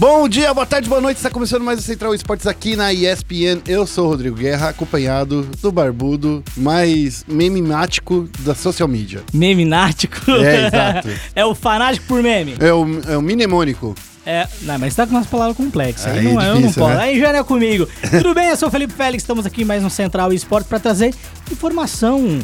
Bom dia, boa tarde, boa noite. Está começando mais o Central Esportes aqui na ESPN. Eu sou o Rodrigo Guerra, acompanhado do barbudo mais mememático da social media. Memenático? É, exato. é o fanático por meme. É o, é o mnemônico. É, não, mas tá com umas palavras complexas. Aí, Aí não, é eu não difícil, posso. né? Aí já não é comigo. Tudo bem? Eu sou o Felipe Félix. Estamos aqui mais no Central Esportes para trazer informação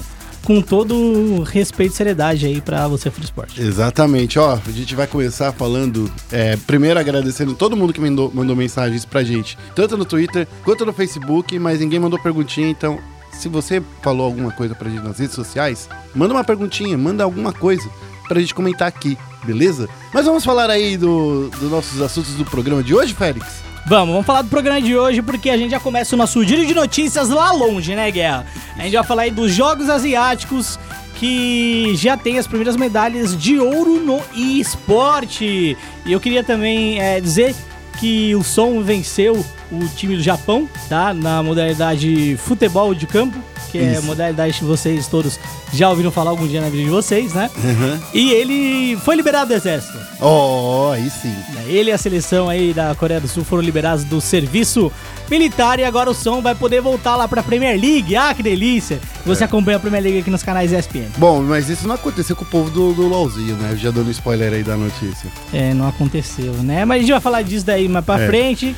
com todo respeito e seriedade aí para você pro esporte. Exatamente, ó, a gente vai começar falando, é, primeiro agradecendo todo mundo que mandou, mandou mensagens pra gente, tanto no Twitter quanto no Facebook, mas ninguém mandou perguntinha, então se você falou alguma coisa pra gente nas redes sociais, manda uma perguntinha, manda alguma coisa pra gente comentar aqui, beleza? Mas vamos falar aí do- dos nossos assuntos do programa de hoje, Félix? Vamos, vamos falar do programa de hoje porque a gente já começa o nosso giro de notícias lá longe, né, Guerra? A gente vai falar aí dos Jogos Asiáticos que já tem as primeiras medalhas de ouro no esporte. E eu queria também é, dizer que o Som venceu o time do Japão, tá? Na modalidade futebol de campo, que é a Isso. modalidade que vocês todos já ouviram falar algum dia na vida de vocês, né? Uhum. E ele foi liberado do exército. Oh, aí sim. Ele e a seleção aí da Coreia do Sul foram liberados do serviço militar e agora o som vai poder voltar lá pra Premier League. Ah, que delícia! Você acompanha a Premier League aqui nos canais ESPN. Bom, mas isso não aconteceu com o povo do, do LOLzinho, né? Já dando spoiler aí da notícia. É, não aconteceu, né? Mas a gente vai falar disso daí mais pra É. frente.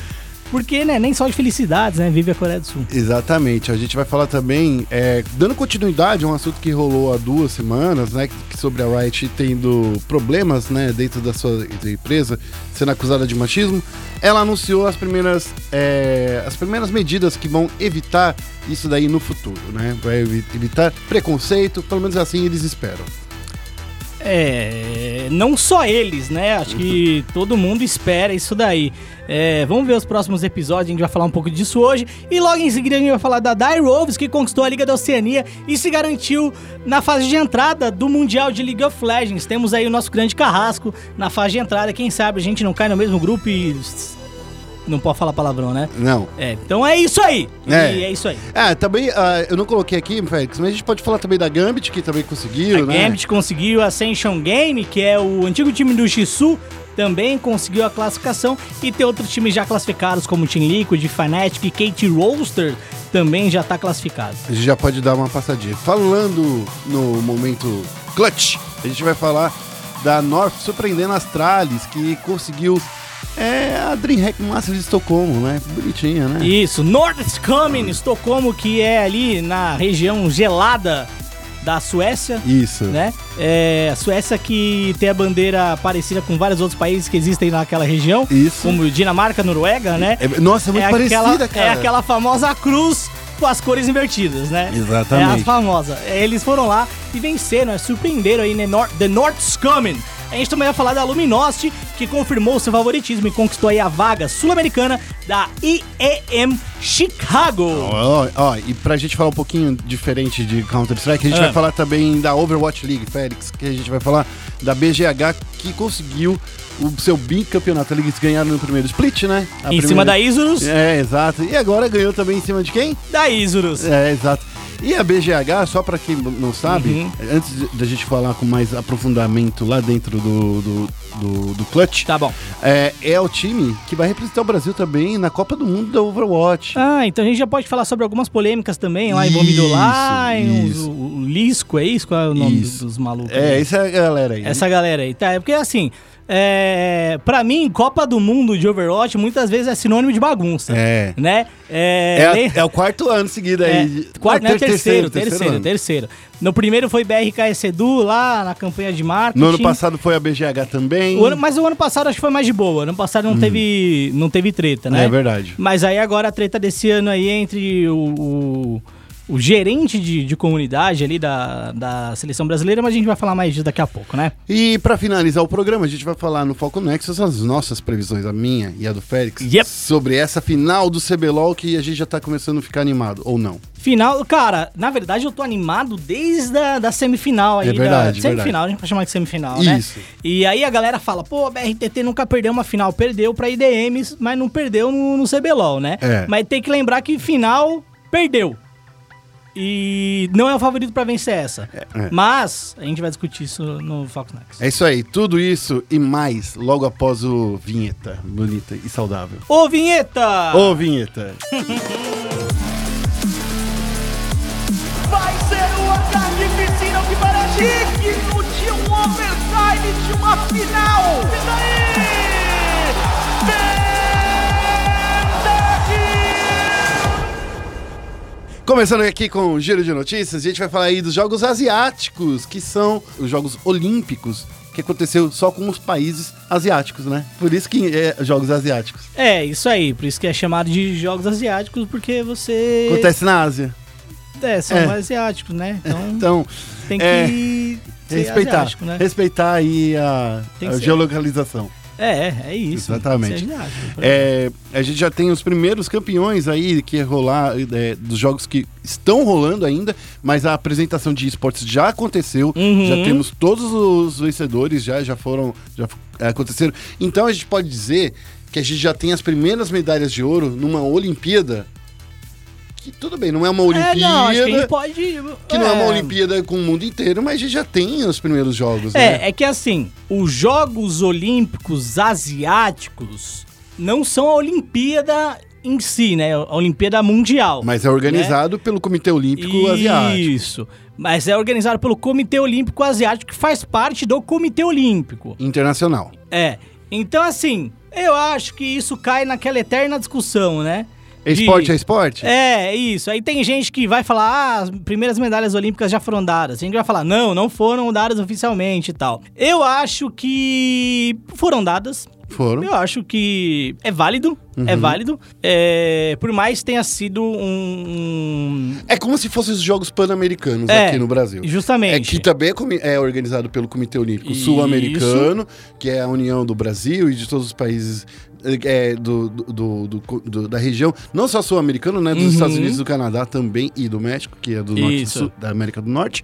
Porque, né, nem só de felicidades, né? Vive a Coreia do Sul. Exatamente. A gente vai falar também, é, dando continuidade a um assunto que rolou há duas semanas, né? Sobre a Riot tendo problemas, né? Dentro da sua empresa, sendo acusada de machismo. Ela anunciou as primeiras, é, as primeiras medidas que vão evitar isso daí no futuro, né? Vai evi- evitar preconceito, pelo menos assim eles esperam. É, não só eles, né? Acho que todo mundo espera isso daí. É, vamos ver os próximos episódios, a gente vai falar um pouco disso hoje. E logo em seguida a gente vai falar da Dire Wolves, que conquistou a Liga da Oceania e se garantiu na fase de entrada do Mundial de League of Legends. Temos aí o nosso grande carrasco na fase de entrada. Quem sabe a gente não cai no mesmo grupo e. Não pode falar palavrão, né? Não. É, então é isso aí. É. E é isso aí. Ah, também, ah, eu não coloquei aqui, Félix, mas a gente pode falar também da Gambit, que também conseguiu, A né? Gambit conseguiu a Ascension Game, que é o antigo time do Shisu, também conseguiu a classificação. E tem outros times já classificados, como Team Liquid, Fnatic e Kate Roaster, também já tá classificado. A gente já pode dar uma passadinha. Falando no momento clutch, a gente vai falar da North surpreendendo a Astralis, que conseguiu é, a DreamHack Master de Estocolmo, né? Bonitinha, né? Isso, North Coming, Estocolmo, que é ali na região gelada da Suécia. Isso. Né? É, a Suécia que tem a bandeira parecida com vários outros países que existem naquela região, Isso. como Dinamarca, Noruega, né? É- nossa, é muito parecida, aquela, cara. É aquela famosa cruz com as cores invertidas, né? Exatamente. É a famosa. Eles foram lá e venceram, né? surpreenderam aí né? The North's Coming. A gente também vai falar da Luminosity, que confirmou seu favoritismo e conquistou aí a vaga sul-americana da IEM Chicago. Ó, ó, e pra gente falar um pouquinho diferente de Counter-Strike, a gente Ah. vai falar também da Overwatch League, Félix, que a gente vai falar da BGH, que conseguiu o seu bicampeonato. Eles ganharam no primeiro split, né? A em cima da Isurus, É, exato. E agora ganhou também em cima de quem? da Isurus. É, exato. E a BGH, só pra quem não sabe, Uhum. antes da gente falar com mais aprofundamento lá dentro do, do, do, do Clutch, Tá bom. é, é o time que vai representar o Brasil também na Copa do Mundo da Overwatch. Ah, então a gente já pode falar sobre algumas polêmicas também, lá em isso. o, o Lisco, é isso? Qual é o nome Isso. dos, dos malucos? É, essa é galera aí. Essa galera aí, tá? É porque assim, é, pra mim, Copa do Mundo de Overwatch muitas vezes é sinônimo de bagunça. É. Né? É, É, a- nem- é o quarto ano seguido é, aí. quarto, Ah, não, ter- terceiro, terceiro, ano. terceiro, No primeiro foi BRK Edu lá na campanha de marketing. No ano passado foi a BGH também. O ano- mas o ano passado acho que foi mais de boa. Ano passado não, teve, não teve treta, né? É verdade. Mas aí agora a treta desse ano aí é entre o, o, o gerente de, de comunidade ali da, da seleção brasileira, mas a gente vai falar mais disso daqui a pouco, né? E pra finalizar o programa, a gente vai falar no Foco Nexus as nossas previsões, a minha e a do Félix, Yep. sobre essa final do CBLOL que a gente já tá começando a ficar animado, ou não. Final, cara, na verdade eu tô animado desde a da semifinal aí. É verdade, da, semifinal, verdade. a gente pode chamar de semifinal, né? Isso. E aí a galera fala, pô, a BRTT nunca perdeu uma final, perdeu pra IDMs, mas não perdeu no, no CBLOL, né? É. Mas tem que lembrar que final, perdeu. E não é o favorito pra vencer essa. é. Mas a gente vai discutir isso no Fox Next. É isso aí, tudo isso e mais logo após o vinheta bonita e saudável. Ô, vinheta! Ô, vinheta! Vai ser um ataque piscina que parece digno de um overtime de uma final. E daí? Começando aqui com o giro de notícias, a gente vai falar aí dos jogos asiáticos, que são os jogos olímpicos, que aconteceu só com os países asiáticos, né? Por isso que é jogos asiáticos. É, isso aí. Por isso que é chamado de Jogos Asiáticos, porque você. Acontece na Ásia. É, são É. asiáticos, né? Então Então, tem é, que ser respeitar, asiático, né? respeitar aí a, a geolocalização. É, é isso. Exatamente. É, a gente já tem os primeiros campeões aí que rolar é, dos jogos que estão rolando ainda, mas a apresentação de esportes já aconteceu. Uhum. Já temos todos os vencedores, já, já foram. Já é, aconteceram. Então a gente pode dizer que a gente já tem as primeiras medalhas de ouro numa Olimpíada. Que tudo bem, não é uma É, Olimpíada. não, acho que pode. que não é uma Olimpíada com o mundo inteiro, mas a gente já tem os primeiros jogos, né? É, é que assim, os Jogos Olímpicos Asiáticos não são a Olimpíada em si, né? A Olimpíada Mundial. Mas é organizado pelo Comitê Olímpico Asiático. Isso. Mas é organizado pelo Comitê Olímpico Asiático, que faz parte do Comitê Olímpico. Internacional. É. Então, assim, eu acho que isso cai naquela eterna discussão, né? De- Esporte é esporte? É, isso. Aí tem gente que vai falar, ah, as primeiras medalhas olímpicas já foram dadas. A gente vai falar, não, não foram dadas oficialmente e tal. Eu acho que foram dadas. Foram. Eu acho que é válido, é Uhum. válido. É, por mais tenha sido um... É como se fossem os Jogos Pan-Americanos É, aqui no Brasil. Justamente. É que também é, é organizado pelo Comitê Olímpico. Sul-Americano, que é a união do Brasil e de todos os países é, do, do- do- do- da região, não só sul-americano, né? Dos Uhum. Estados Unidos, do Canadá também e do México, que é do norte Isso. sul, da América do Norte.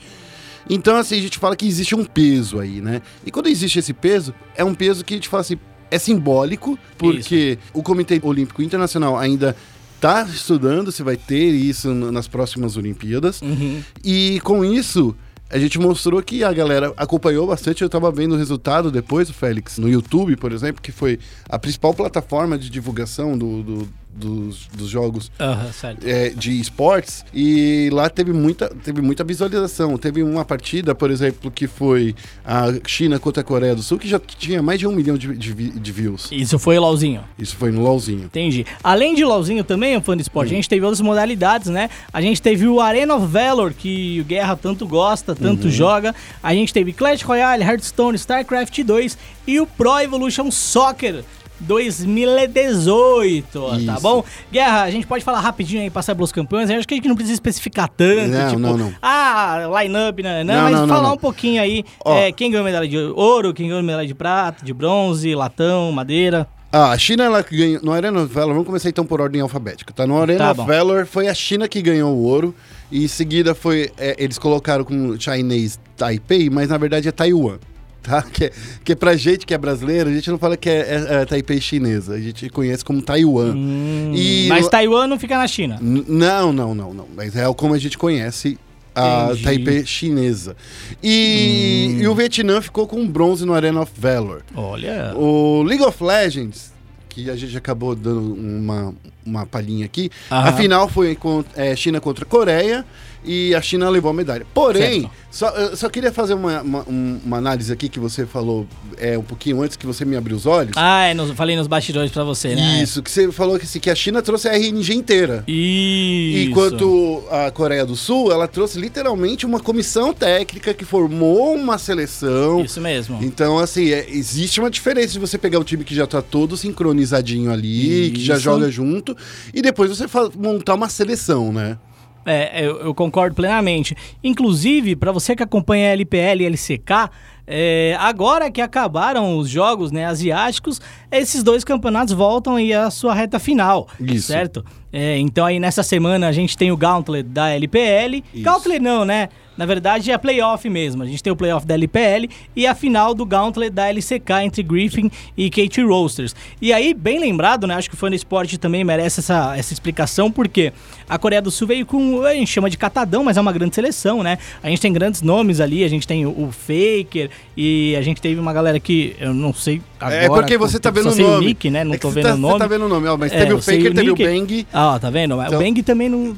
Então, assim, a gente fala que existe um peso aí, né? E quando existe esse peso, é um peso que a gente fala assim, é simbólico, porque o Comitê Olímpico Internacional ainda tá estudando se vai ter isso nas próximas Olimpíadas. Uhum. E com isso, a gente mostrou que a galera acompanhou bastante. Eu tava vendo o resultado depois, o Félix, no YouTube, por exemplo, que foi a principal plataforma de divulgação do- do- dos, dos jogos é, de esportes e lá teve muita, teve muita visualização. Teve uma partida, por exemplo, que foi a China contra a Coreia do Sul, que já tinha mais de um milhão de, de, de views. Isso foi o LOLzinho. Isso foi no LOLzinho. Entendi. Além de LOLzinho também, um fã de esporte, a gente teve outras modalidades, né? A gente teve o Arena of Valor, que o Guerra tanto gosta, tanto joga. A gente teve Clash Royale, Hearthstone, StarCraft 2 e o Pro Evolution Soccer 2018, tá Isso. bom? Guerra, a gente pode falar rapidinho aí, passar pelos campeões. Eu acho que a gente não precisa especificar tanto, Não, tipo, não, não. ah, line-up, né? Não, Não, mas não, não, falar não. um pouquinho aí, Ó. é, quem ganhou medalha de ouro, quem ganhou medalha de prata, de bronze, latão, madeira. Ah, a China ela que ganhou no Arena Valor, vamos começar então por ordem alfabética, tá? No Arena Tá. Valor foi a China que ganhou o ouro e em seguida foi é, eles colocaram como Chinese Taipei, mas na verdade é Taiwan. Tá? Que, é- que é pra gente que é brasileiro, a gente não fala que é, é- é Taipei chinesa, a gente conhece como Taiwan. E Hum, Mas no- Taiwan não fica na China. Não, não, não, não. Mas é como a gente conhece a Entendi. Taipei chinesa. E, e o Vietnã ficou com bronze no Arena of Valor. Olha. O League of Legends, que a gente acabou dando uma, uma palhinha aqui, Aham. a final foi é, China contra Coreia e a China levou a medalha. Porém, Certo. só, eu só queria fazer uma, uma, um- uma análise aqui que você falou é, um pouquinho antes que você me abriu os olhos. Ah, é, nos- falei nos bastidores pra você, né? Isso, que você falou que, assim, que a China trouxe a RNG inteira. Isso. Enquanto a Coreia do Sul, ela trouxe literalmente uma comissão técnica que formou uma seleção. Isso mesmo. Então, assim, é- existe uma diferença de você pegar o time que já tá todo sincronizadinho ali, que já Isso. joga junto, e depois você montar uma seleção, né? É, eu, eu concordo plenamente. Inclusive, pra você que acompanha a LPL e LCK, é, agora que acabaram os jogos né, asiáticos, esses dois campeonatos voltam aí à sua reta final, Isso. certo? É, então aí nessa semana a gente tem o Gauntlet da LPL. Isso. Gauntlet não, né? Na verdade é playoff mesmo. A gente tem o playoff da LPL e a final do Gauntlet da LCK entre Griffin e Kate Roasters. E aí, bem lembrado, né? Acho que o Fã do Esporte também merece essa, essa explicação, porque a Coreia do Sul veio com, a gente chama de catadão, mas é uma grande seleção, né? A gente tem grandes nomes ali, a gente tem o, o Faker e a gente teve uma galera que eu não sei agora. é porque você tá só vendo o nome. nick, né? Não É tô vendo tá, o nome. Você tá vendo o nome, ó, mas É, teve o eu Faker, teve o. Bang. Ah, tá vendo? Então- O Bang também não.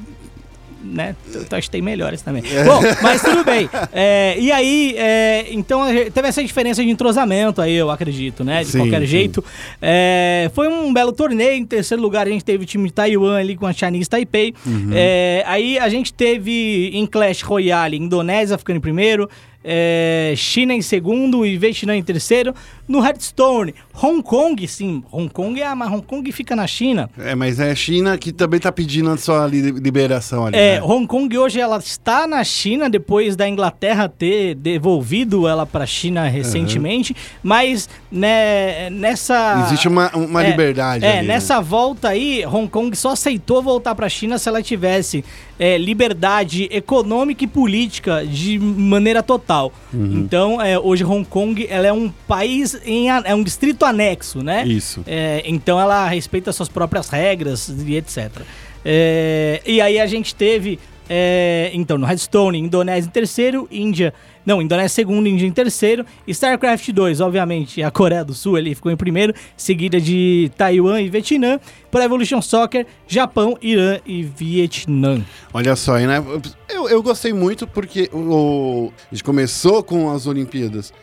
Né? Eu acho que tem melhores também. Bom, mas tudo bem. É, e aí, é, então teve essa diferença de entrosamento aí, eu acredito, né? De Sim, qualquer sim. jeito. É, foi um belo torneio. Em terceiro lugar, a gente teve o time de Taiwan ali com a Chinese Taipei. Uhum. É, aí a gente teve em Clash Royale, Indonésia ficando em primeiro. É, China em segundo e Vietnã em terceiro. No Hearthstone, Hong Kong, sim, Hong Kong é, mas Hong Kong fica na China. É, mas é a China que também tá pedindo a sua li- liberação ali. É, né? Hong Kong hoje ela está na China depois da Inglaterra ter devolvido ela para a China recentemente, mas né, nessa Existe uma, uma é, liberdade É, ali, né? nessa volta aí, Hong Kong só aceitou voltar para a China se ela tivesse é, liberdade econômica e política de maneira total. Uhum. Então, é, hoje Hong Kong ela é um país em é um distrito anexo, né? Isso. É, então ela respeita suas próprias regras e etc. É, e aí a gente teve, é, então, no Redstone, Indonésia em terceiro, Índia. Não, Indonésia em segundo, Índia em terceiro. StarCraft 2, obviamente, a Coreia do Sul ali ficou em primeiro, seguida de Taiwan e Vietnã. Para Evolution Soccer, Japão, Irã e Vietnã. Olha só, hein, né? Eu, eu gostei muito porque o- a gente começou com as Olimpíadas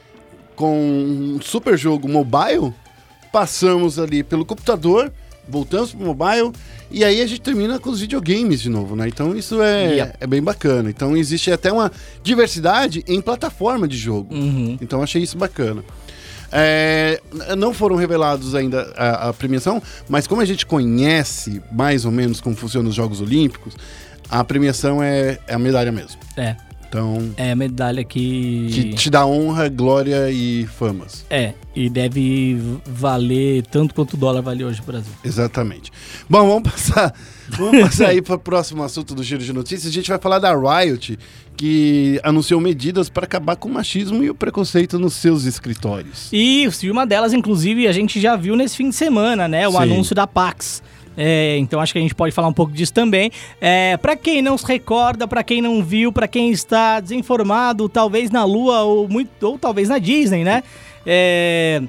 com um super jogo mobile, passamos ali pelo computador, voltamos pro mobile, e aí a gente termina com os videogames de novo, né? Então isso é, Yep. é bem bacana. Então existe até uma diversidade em plataforma de jogo. Uhum. Então achei isso bacana. É, não foram revelados ainda a, a premiação, mas como a gente conhece mais ou menos como funcionam os Jogos Olímpicos, a premiação é, é a medalha mesmo. É, Então, é a medalha que... que te dá honra, glória e famas. É, e deve valer tanto quanto o dólar vale hoje no Brasil. Exatamente. Bom, vamos passar, vamos passar aí para o próximo assunto do Giro de Notícias. A gente vai falar da Riot, que anunciou medidas para acabar com o machismo e o preconceito nos seus escritórios. E e uma delas, inclusive, a gente já viu nesse fim de semana, né? O Sim. anúncio da Pax. É, então acho que a gente pode falar um pouco disso também. É, para quem não se recorda, para quem não viu, para quem está desinformado, talvez na Lua ou muito, ou talvez na Disney, né? É,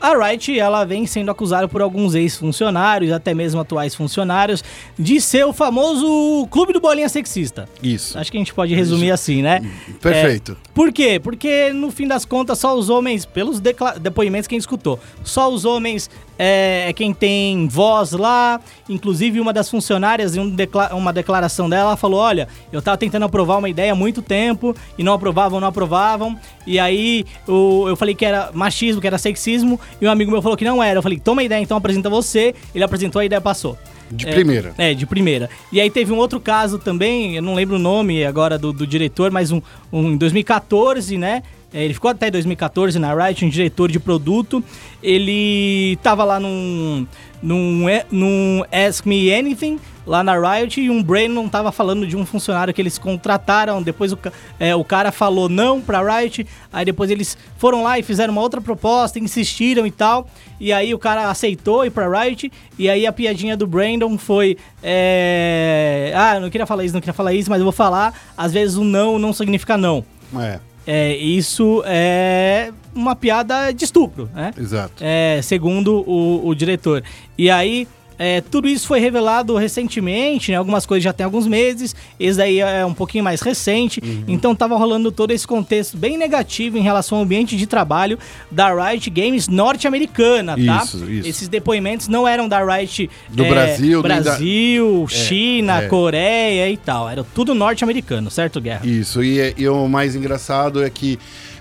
a Riot, ela vem sendo acusada por alguns ex-funcionários, até mesmo atuais funcionários, de ser o famoso clube do bolinha sexista. Isso. Acho que a gente pode resumir assim, né? Perfeito. Por quê? Porque no fim das contas, só os homens, pelos depoimentos que a gente escutou, só os homens é, é quem tem voz lá. Inclusive, uma das funcionárias, em um decla- uma declaração dela, ela falou: Olha, eu tava tentando aprovar uma ideia há muito tempo e não aprovavam, não aprovavam. E aí o- eu falei que era machismo, que era sexismo, e um amigo meu falou que não era. Eu falei: Toma a ideia, então apresenta você. Ele apresentou a ideia, passou. De É, primeira. É, de primeira. E aí teve um outro caso também, eu não lembro o nome agora do, do diretor, mas um, um em 2014, né? É, Ele ficou até 2014 na Riot, um diretor de produto. Ele tava lá num, num, e- num Ask Me Anything, lá na Riot, e um Brandon tava falando de um funcionário que eles contrataram. Depois o, é, o cara falou não pra Riot, aí depois eles foram lá e fizeram uma outra proposta, insistiram e tal. E aí o cara aceitou ir pra Riot, e aí a piadinha do Brandon foi: é, Ah, eu não queria falar isso, não queria falar isso, mas eu vou falar. Às vezes o não não significa não. É, É, isso é uma piada de estupro, né? exato. É, segundo o, o diretor. E aí, é, tudo isso foi revelado recentemente, né? Algumas coisas já tem alguns meses, esse daí é um pouquinho mais recente. Então tava rolando todo esse contexto bem negativo em relação ao ambiente de trabalho da Riot Games norte-americana, tá? Isso, isso. Esses depoimentos não eram da Riot Do é, Brasil, nem da- Brasil, China, é. Coreia e tal. Era tudo norte-americano, certo, Guerra? Isso, e, é- e o mais engraçado é que,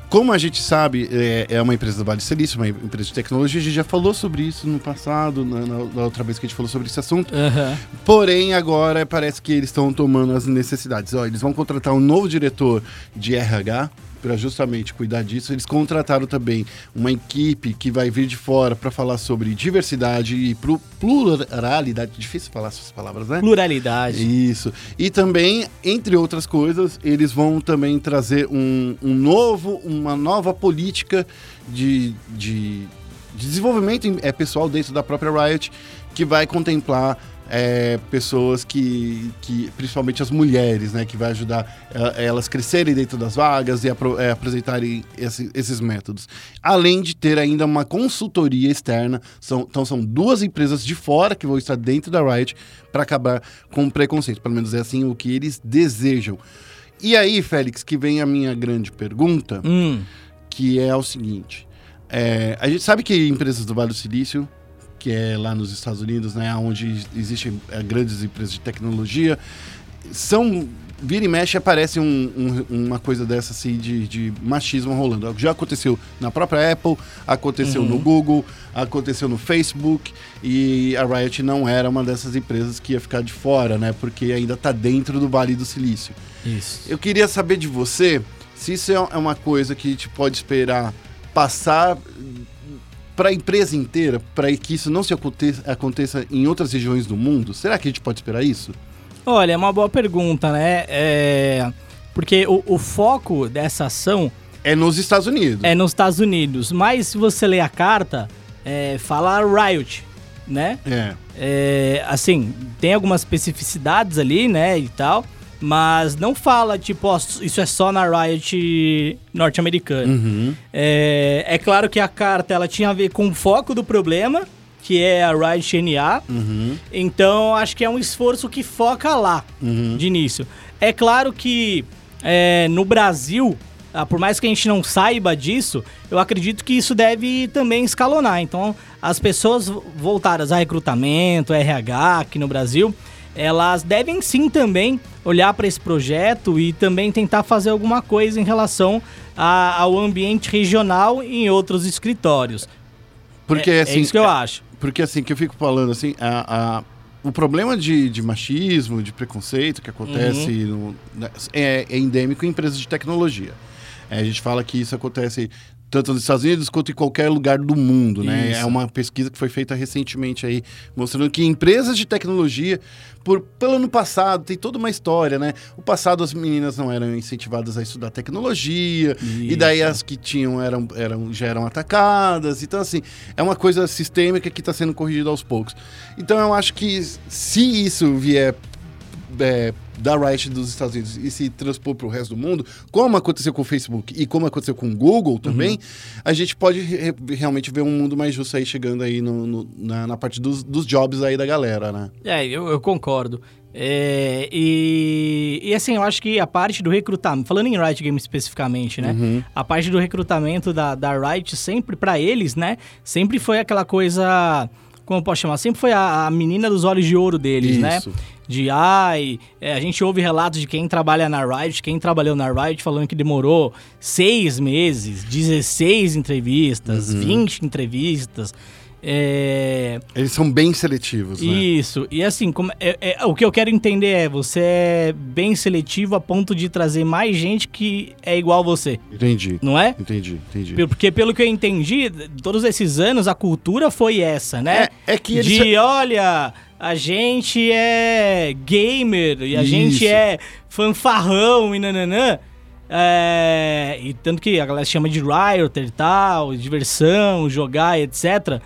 como a gente sabe, é, é uma empresa do Vale Silício, uma empresa de tecnologia, a gente já falou sobre isso no passado, na, na- na outra vez que a gente falou sobre esse assunto. Aham. Porém, agora parece que eles estão tomando as necessidades. Ó, eles vão contratar um novo diretor de RH, para justamente cuidar disso, eles contrataram também uma equipe que vai vir de fora para falar sobre diversidade e pluralidade. Difícil falar essas palavras, né? Pluralidade. Isso. E também, entre outras coisas, eles vão também trazer um, um novo, uma nova política de, de, de desenvolvimento é, pessoal dentro da própria Riot, que vai contemplar é, pessoas que, que, principalmente as mulheres, né, que vai ajudar é, elas crescerem dentro das vagas e apro- é, apresentarem esse- esses métodos. Além de ter ainda uma consultoria externa, são, então são duas empresas de fora que vão estar dentro da Riot para acabar com o preconceito, pelo menos é assim o que eles desejam. E aí, Félix, que vem a minha grande pergunta, Hum, que é o seguinte: é, a gente sabe que empresas do Vale do Silício, que é lá nos Estados Unidos, né, onde existem é, grandes empresas de tecnologia, são vira e mexe aparece um- um- uma coisa dessa assim de, de machismo rolando. Já aconteceu na própria Apple, aconteceu no Google, aconteceu no Facebook e a Riot não era uma dessas empresas que ia ficar de fora, né? Porque ainda está dentro do Vale do Silício. isso. Eu queria saber de você se isso é uma coisa que a gente pode esperar passar para a empresa inteira, para que isso não se aconteça, aconteça em outras regiões do mundo. Será que a gente pode esperar isso? Olha, é uma boa pergunta, né? É, Porque o, o foco dessa ação É nos Estados Unidos. é nos Estados Unidos, mas se você ler a carta, é, fala Riot, né? É. É, assim, tem algumas especificidades ali, né, e tal, mas não fala, tipo, ó, isso é só na Riot norte-americana. Uhum. É, é claro que a carta, ela tinha a ver com o foco do problema, que é a Riot NA, Uhum. então acho que é um esforço que foca lá, Uhum. de início. É claro que é, no Brasil, ah, por mais que a gente não saiba disso, eu acredito que isso deve também escalonar. Então, as pessoas voltadas a recrutamento, RH aqui no Brasil, elas devem sim também olhar para esse projeto e também tentar fazer alguma coisa em relação a- ao ambiente regional em outros escritórios. Porque é, assim, é isso que eu acho. porque assim que eu fico falando assim, a, a- o problema de, de machismo, de preconceito que acontece no- né, é, é endêmico em empresas de tecnologia. É, a gente fala que isso acontece tanto nos Estados Unidos quanto em qualquer lugar do mundo, né? Isso. É uma pesquisa que foi feita recentemente aí, mostrando que empresas de tecnologia, por, pelo ano passado, tem toda uma história, né? O passado as meninas não eram incentivadas a estudar tecnologia, e daí as que tinham eram, eram, já eram atacadas. Então, assim, é uma coisa sistêmica que está sendo corrigida aos poucos. Então, eu acho que se isso vier é, da Riot dos Estados Unidos e se transpor para o resto do mundo, como aconteceu com o Facebook e como aconteceu com o Google também, a gente pode re- realmente ver um mundo mais justo aí chegando aí no- no- na, na parte dos, dos jobs aí da galera, né? É, eu, eu concordo. É, e, e assim, eu acho que a parte do recrutamento, falando em Riot Games especificamente, né? Uhum. A parte do recrutamento da, da Riot sempre, pra eles, né? Sempre foi aquela coisa, como eu posso chamar? Sempre foi a, a menina dos olhos de ouro deles, né? Isso. De ai, é, a gente ouve relatos de quem trabalha na Riot, quem trabalhou na Riot falando que demorou seis meses, 16 entrevistas, Uhum. 20 entrevistas. É, Eles são bem seletivos, né? isso, e assim, como- é- é- o que eu quero entender é, você é bem seletivo a ponto de trazer mais gente que é igual a você, Entendi. não é? Entendi, entendi. Porque pelo que eu entendi, todos esses anos a cultura foi essa, né? É, é que eles... De, olha, a gente é gamer e a Isso. gente é fanfarrão e nananã. É, e tanto que a galera chama de rioter e tal, diversão, jogar, etc.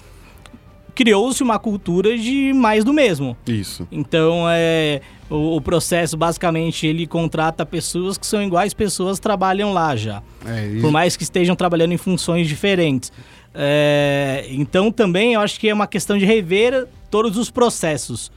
Criou-se uma cultura de mais do mesmo. Isso. Então, é, o, o processo, basicamente, ele contrata pessoas que são iguais pessoas que trabalham lá já. É, Por mais que estejam trabalhando em funções diferentes. É, então, também, eu acho que é uma questão de rever todos os processos.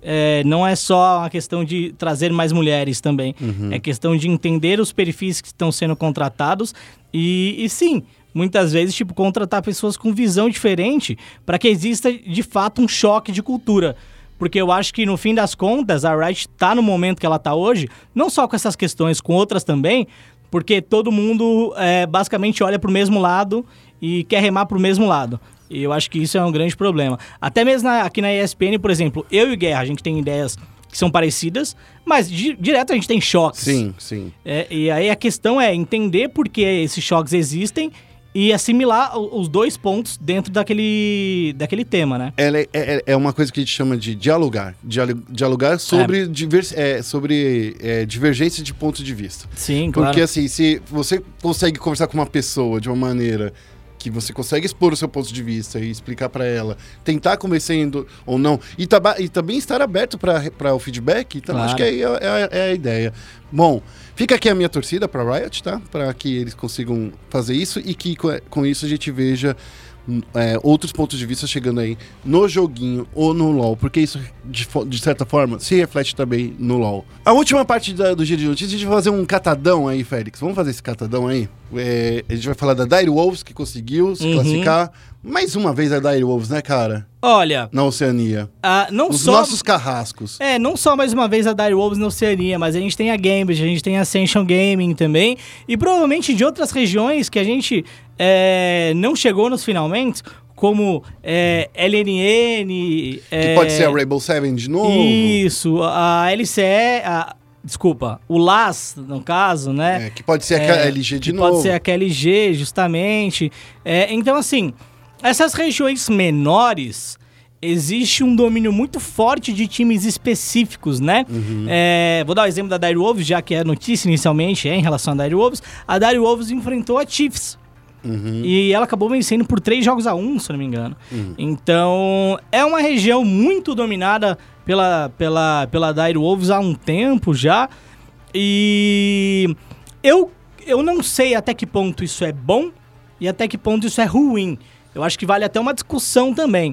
É, não é só uma questão de trazer mais mulheres também. É questão de entender os perfis que estão sendo contratados e, e sim, muitas vezes, tipo, contratar pessoas com visão diferente para que exista, de fato, um choque de cultura. Porque eu acho que, no fim das contas, a Riot tá no momento que ela tá hoje, não só com essas questões, com outras também, porque todo mundo é, basicamente olha pro mesmo lado e quer remar pro mesmo lado. E eu acho que isso é um grande problema. Até mesmo na- aqui na ESPN, por exemplo, eu e o Guerra, a gente tem ideias que são parecidas, mas di- direto a gente tem choques. Sim, sim. É, e aí a questão é entender por que esses choques existem e assimilar os dois pontos dentro daquele, daquele tema, né? Ela é, é, é uma coisa que a gente chama de dialogar. Dialo- Dialogar sobre, divers, é, sobre é, divergência de ponto de vista. Sim, claro. Porque assim, se você consegue conversar com uma pessoa de uma maneira que você consegue expor o seu ponto de vista e explicar pra ela, tentar convencendo ou não, e, taba- e também estar aberto para o feedback, então Claro. acho que aí é, é- é a ideia. Bom, fica aqui a minha torcida para Riot, tá? Para que eles consigam fazer isso e que com, isso a gente veja hum, é, outros pontos de vista chegando aí no joguinho ou no LoL, porque isso, de, de certa forma, se reflete também no LoL. A última parte da- do giro de notícias, a gente vai fazer um catadão aí, Félix. Vamos fazer esse catadão aí? É, a gente vai falar da Dire Wolves, que conseguiu se Uhum. classificar. Mais uma vez a Dire Wolves, né, cara? Olha, Na Oceania. ah, não Os só... nossos carrascos. É, não só mais uma vez a Dire Wolves na Oceania, mas a gente tem a Gambit, a gente tem a Ascension Gaming também, e provavelmente de outras regiões que a gente é, não chegou nos finalmente, como é, LNN... Que é, pode ser a Rainbow Seven de novo. Isso, a LCE... a- desculpa, o LAS, no caso, né? É, que pode ser a É, LG de que novo. Pode ser a KLG, justamente. É, então, assim, essas regiões menores, existe um domínio muito forte de times específicos, né? Uhum. É, vou dar o exemplo da Dire Wolves, já que a notícia inicialmente é em relação a Dire Wolves. A Dire Wolves enfrentou a Chiefs. Uhum. E ela acabou vencendo por três jogos a um, se não me engano. Então, é uma região muito dominada pela, pela, pela Dire Wolves há um tempo já. E eu, eu não sei até que ponto isso é bom e até que ponto isso é ruim. Eu acho que vale até uma discussão também.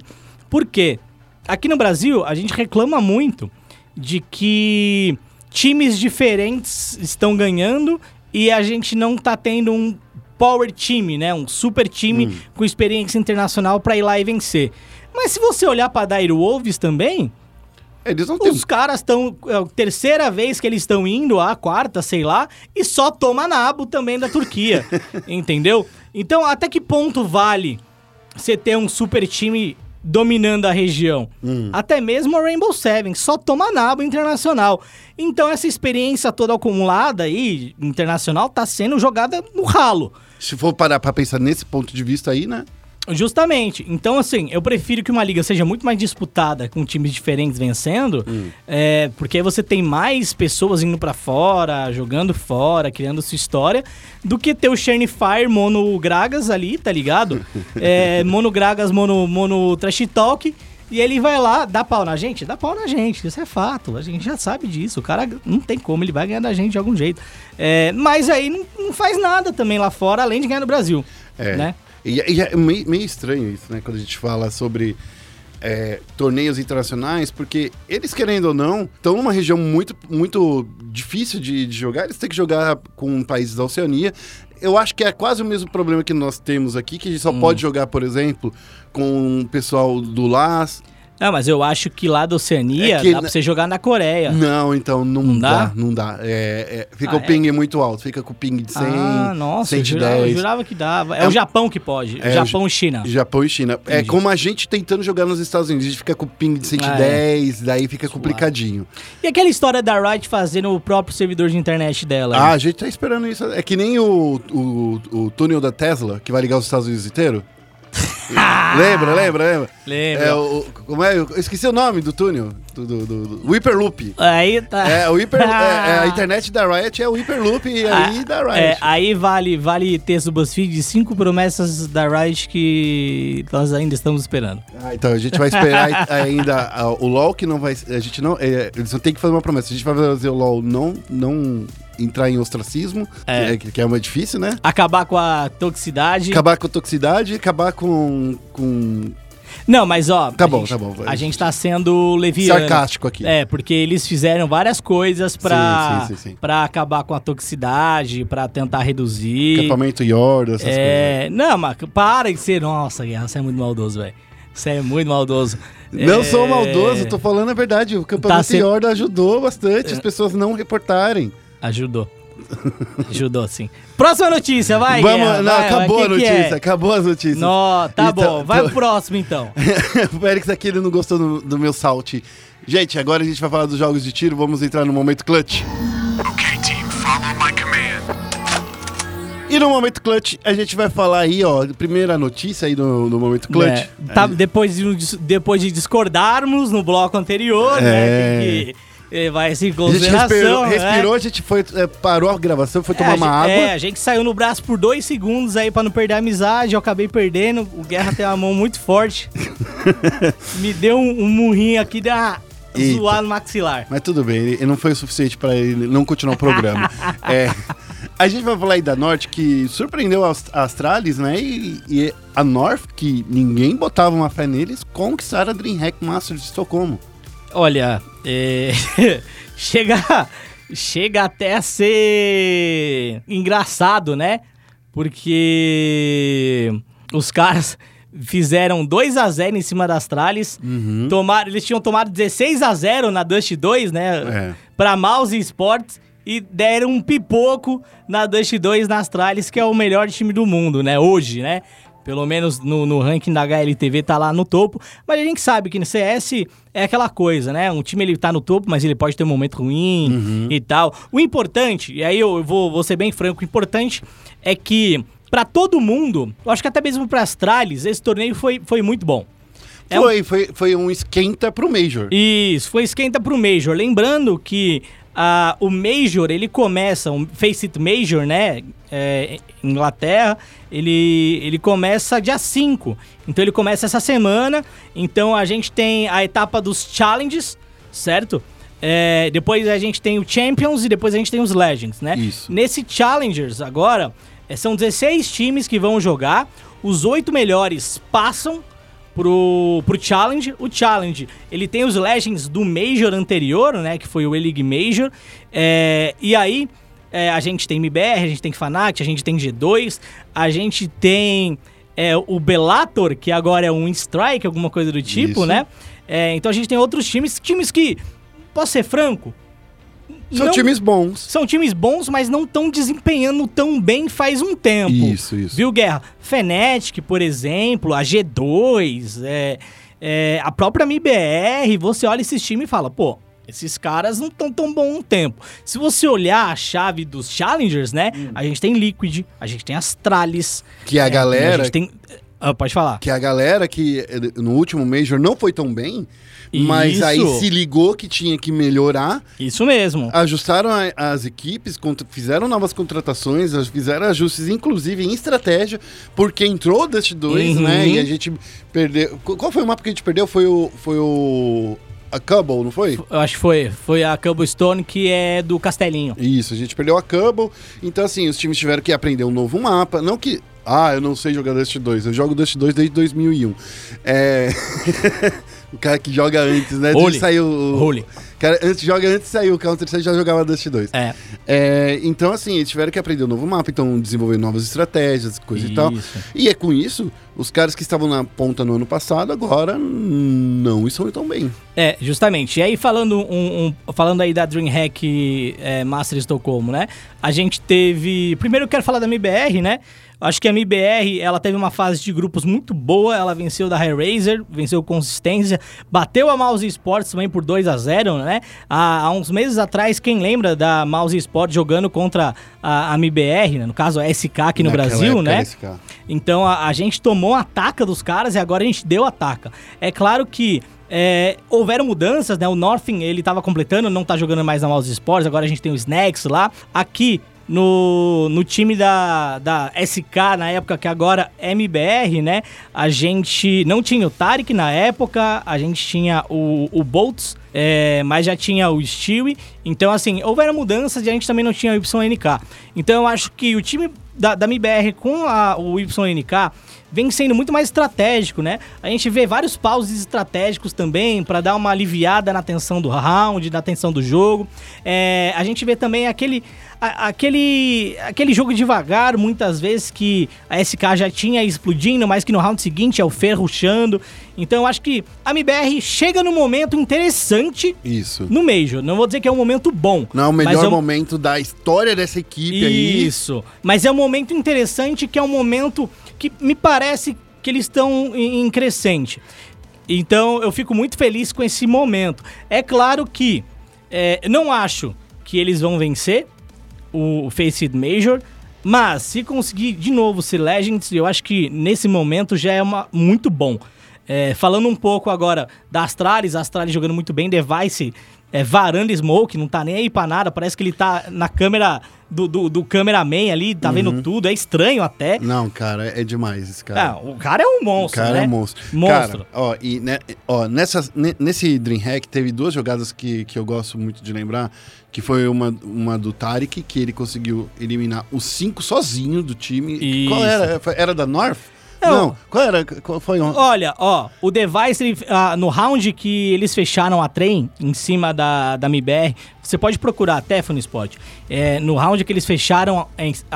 Por quê? Aqui no Brasil, a gente reclama muito de que times diferentes estão ganhando e a gente não tá tendo um power time, né? Um super time com experiência internacional pra ir lá e vencer. Mas se você olhar pra Dire Wolves também, Eles não os caras estão. É a terceira vez que eles estão indo, a quarta, sei lá, e só toma nabo também da Turquia. entendeu? Então, até que ponto vale você ter um super time dominando a região? Até mesmo a Rainbow Seven, só toma nabo internacional. Então, essa experiência toda acumulada aí, internacional, tá sendo jogada no ralo. Se for parar pra pensar nesse ponto de vista aí, né? Justamente. Então, assim, eu prefiro que uma liga seja muito mais disputada, com times diferentes vencendo, é, porque aí você tem mais pessoas indo pra fora, jogando fora, criando sua história, do que ter o Shane Fire mono Gragas ali, tá ligado? é, mono Gragas, mono, mono Trash Talk. E ele vai lá, dá pau na gente? Dá pau na gente, isso é fato. A gente já sabe disso. O cara não tem como, ele vai ganhar da gente de algum jeito. É, mas aí não, não faz nada também lá fora, além de ganhar no Brasil. É. Né? E, e é meio, meio estranho isso, né? Quando a gente fala sobre é, torneios internacionais, porque eles, querendo ou não, estão numa região muito, muito difícil de, de jogar. Eles têm que jogar com países da Oceania. Eu acho que é quase o mesmo problema que nós temos aqui, que a gente só pode jogar, por exemplo, com o pessoal do LAS. Não, mas eu acho que lá da Oceania É que dá pra você jogar na Coreia. Não, então não, Não dá? dá? não dá. É, é, fica Ah, o ping muito alto, fica com o ping de 100, ah, nossa, eu 110. jurava, eu jurava que dava. É, É o Japão que pode. É, Japão e China. Japão e China. É Entendi. como a gente tentando jogar nos Estados Unidos. A gente fica com o ping de 110, daí fica complicadinho. E aquela história da Riot fazendo o próprio servidor de internet dela? Ah, a gente tá esperando isso. É que nem o, o, o túnel da Tesla, que vai ligar os Estados Unidos inteiro. lembra, lembra, lembra? Lembra. É, o, como é? Eu esqueci o nome do túnel. Do, do, do, do- o Hyperloop. Aí tá. É, o Hyper, é, é, a internet da Riot é o Hyperloop e aí da Riot. É, aí vale, vale texto BuzzFeed de cinco promessas da Riot que nós ainda estamos esperando. Ah, então a gente vai esperar ainda ah, o LoL que não vai. A gente não. é, eles vão ter que fazer uma promessa. A gente vai fazer o LoL não, não entrar em ostracismo, É. que, é, que é uma difícil, né? Acabar com a toxicidade. Acabar com a toxicidade, acabar com. com Não, mas ó. Tá bom, gente- tá bom, vai. A gente tá sendo leviano. sarcástico aqui. É, porque eles fizeram várias coisas pra, Sim, sim, sim, pra acabar com a toxicidade, pra tentar reduzir. Acampamento Yorda, essas coisas. É, não, mas para de ser. Nossa, Guerra, você é muito maldoso, velho. Você é muito maldoso. Não É, sou maldoso, tô falando a verdade. O acampamento Tá sendo- Yorda ajudou bastante as pessoas não reportarem. Ajudou. Ajudou sim. Próxima notícia, vai. Vamos, Guerra, não, vai, acabou vai, a que que notícia, é? acabou as notícias. Nó, tá Então, bom. Vai então- pro próximo então. o Félix aqui ele não gostou do, do meu salt. Gente, agora a gente vai falar dos jogos de tiro, vamos entrar no momento clutch. Okay, team, follow my command. E no momento clutch, a gente vai falar aí, ó, primeira notícia aí no, no momento clutch. É, tá, depois, de, depois de discordarmos no bloco anterior, É. né? Tem que levar essa em A gente consideração. respirou, né? respirou, a gente foi, é, parou a gravação, foi tomar É, a uma gente- água. É, a gente saiu no braço por dois segundos aí pra não perder a amizade. Eu acabei perdendo. O Guerra tem uma mão muito forte. Me deu um, um murrinho aqui, uma Eita. zoada no maxilar. Mas tudo bem, ele, não foi o suficiente pra ele não continuar o programa. É, a gente vai falar aí da Norte, que surpreendeu a a Astralis, né? E, e a North, que ninguém botava uma fé neles, conquistaram a DreamHack Masters de Estocolmo. Olha, é, chega, chega até a ser engraçado, né? Porque os caras fizeram 2 a 0 em cima das tralhas. Uhum. Tomaram, eles tinham tomado 16 a 0 na Dust 2, né? É. Pra Mouse Sports. E deram um pipoco na Dust 2 nas tralhas, que é o melhor time do mundo, né? Hoje, né? Pelo menos no, no ranking da HLTV tá lá no topo. Mas a gente sabe que no CS é aquela coisa, né? Um time ele tá no topo, mas ele pode ter um momento ruim e tal. O importante, e aí eu vou, vou ser bem franco, o importante é que pra todo mundo, eu acho que até mesmo para Astralis, esse torneio foi, foi muito bom. É um- Foi, foi, foi um esquenta pro Major. Isso, foi esquenta pro Major. Lembrando que ah, o Major, ele começa, o Face It Major, né? É, Inglaterra, ele, ele começa dia 5. Então ele começa essa semana. Então a gente tem a etapa dos Challenges, certo? É, depois a gente tem o Champions e depois a gente tem os Legends, né? Isso. Nesse Challengers agora, é, são 16 times que vão jogar. Os oito melhores passam pro, pro Challenge. O Challenge, ele tem os Legends do Major anterior, né? Que foi o E-League Major. É, e aí, é, a gente tem MBR, a gente tem Fnatic, a gente tem G2, a gente tem é, o Bellator, que agora é um Strike, alguma coisa do tipo, Isso. né? É, então a gente tem outros times, times que, posso ser franco, São não- times bons. são times bons, mas não estão desempenhando tão bem faz um tempo. Isso, isso. Viu, Guerra? Fnatic, por exemplo, a G2, é, é, a própria MBR, você olha esses times e fala, pô, esses caras não estão tão bom um tempo. Se você olhar a chave dos Challengers, né? Hum. A gente tem Liquid, a gente tem Astralis. Que a é, galera- A gente tem... Ah, pode falar. Que a galera que no último Major não foi tão bem, mas aí Isso. se ligou que tinha que melhorar, Isso mesmo. ajustaram a- as equipes, fizeram novas contratações, fizeram ajustes, inclusive em estratégia, porque entrou o Dust 2, Uhum. né? E a gente perdeu. Qu- Qual foi o mapa que a gente perdeu? Foi o. Foi o. A Cubble, não foi? Eu acho que foi, foi a Cobblestone, que é do Castelinho. Isso, a gente perdeu a Cubble. Então, assim, os times tiveram que aprender um novo mapa. Não que. Ah, eu não sei jogar Dust 2. Eu jogo Dust 2 desde 2001. É. o cara que joga antes, né? Holy. De sair o. Holy. Cara, antes, joga antes de sair o Counter, você já jogava Dust 2. É. É, então, assim, eles tiveram que aprender um novo mapa, então desenvolver novas estratégias, coisa e tal. Isso. E é com isso, os caras que estavam na ponta no ano passado, agora não estão tão bem. É, justamente. E aí, falando, um, um- falando aí da DreamHack é, Master Estocolmo, né? A gente teve... Primeiro eu quero falar da MBR, né? Acho que a MBR, ela teve uma fase de grupos muito boa. Ela venceu da Razer, venceu consistência. Bateu a Mouse Sports também por 2 a 0 né? Há, há uns meses atrás, quem lembra da Mouse Sports jogando contra a, a MBR, né? No caso, a SK aqui no Naquela Brasil, né? SK. Então a, a gente tomou a taca dos caras e agora a gente deu a taca. É claro que é, houveram mudanças, né? O Northing ele tava completando, não tá jogando mais na Mouse Sports, agora a gente tem o Snacks lá. Aqui no, no time da, da SK, na época que agora é MBR, né? A gente não tinha o Tarek na época, a gente tinha o, o Boltz, é, mas já tinha o Stewie. Então, assim, houveram mudanças e a gente também não tinha o YNK. Então, eu acho que o time da, da MBR com a, o YNK vem sendo muito mais estratégico, né? A gente vê vários pauses estratégicos também para dar uma aliviada na tensão do round, na tensão do jogo. É, a gente vê também aquele, a- aquele, aquele jogo devagar, muitas vezes que a SK já tinha explodindo, mas que no round seguinte é o Fer rushando. Então eu acho que a MBR chega num momento interessante Isso. no Major. Não vou dizer que é um momento bom. Não é o melhor é um- momento da história dessa equipe aí. Isso. Mas é um momento interessante que é um momento que me parece que eles estão em em crescente. Então eu fico muito feliz com esse momento. É claro que é, não acho que eles vão vencer o Face It Major, mas se conseguir de novo ser Legends, eu acho que nesse momento já é uma, muito bom. É, falando um pouco agora da Astralis, Astralis jogando muito bem, Device é, varando Smoke, não tá nem aí pra nada, parece que ele tá na câmera do, do, do cameraman ali, tá Uhum. vendo tudo, é estranho até. Não, cara, é demais esse cara. Ah, o cara é um O monstro, cara né? é um monstro. Monstro. Cara, ó, e né, ó, nessa, ne- nesse Dreamhack teve duas jogadas que, que eu gosto muito de lembrar, que foi uma, uma do Tarek, que ele conseguiu eliminar os cinco sozinho do time. Qual Isso. era? Foi- Era da North? Não. Não. Qual era? Qual foi um... Olha, ó, o Device, ele, ah, no round que eles fecharam a trem em cima da, da MBR, você pode procurar até, Spot. É, no round que eles fecharam a,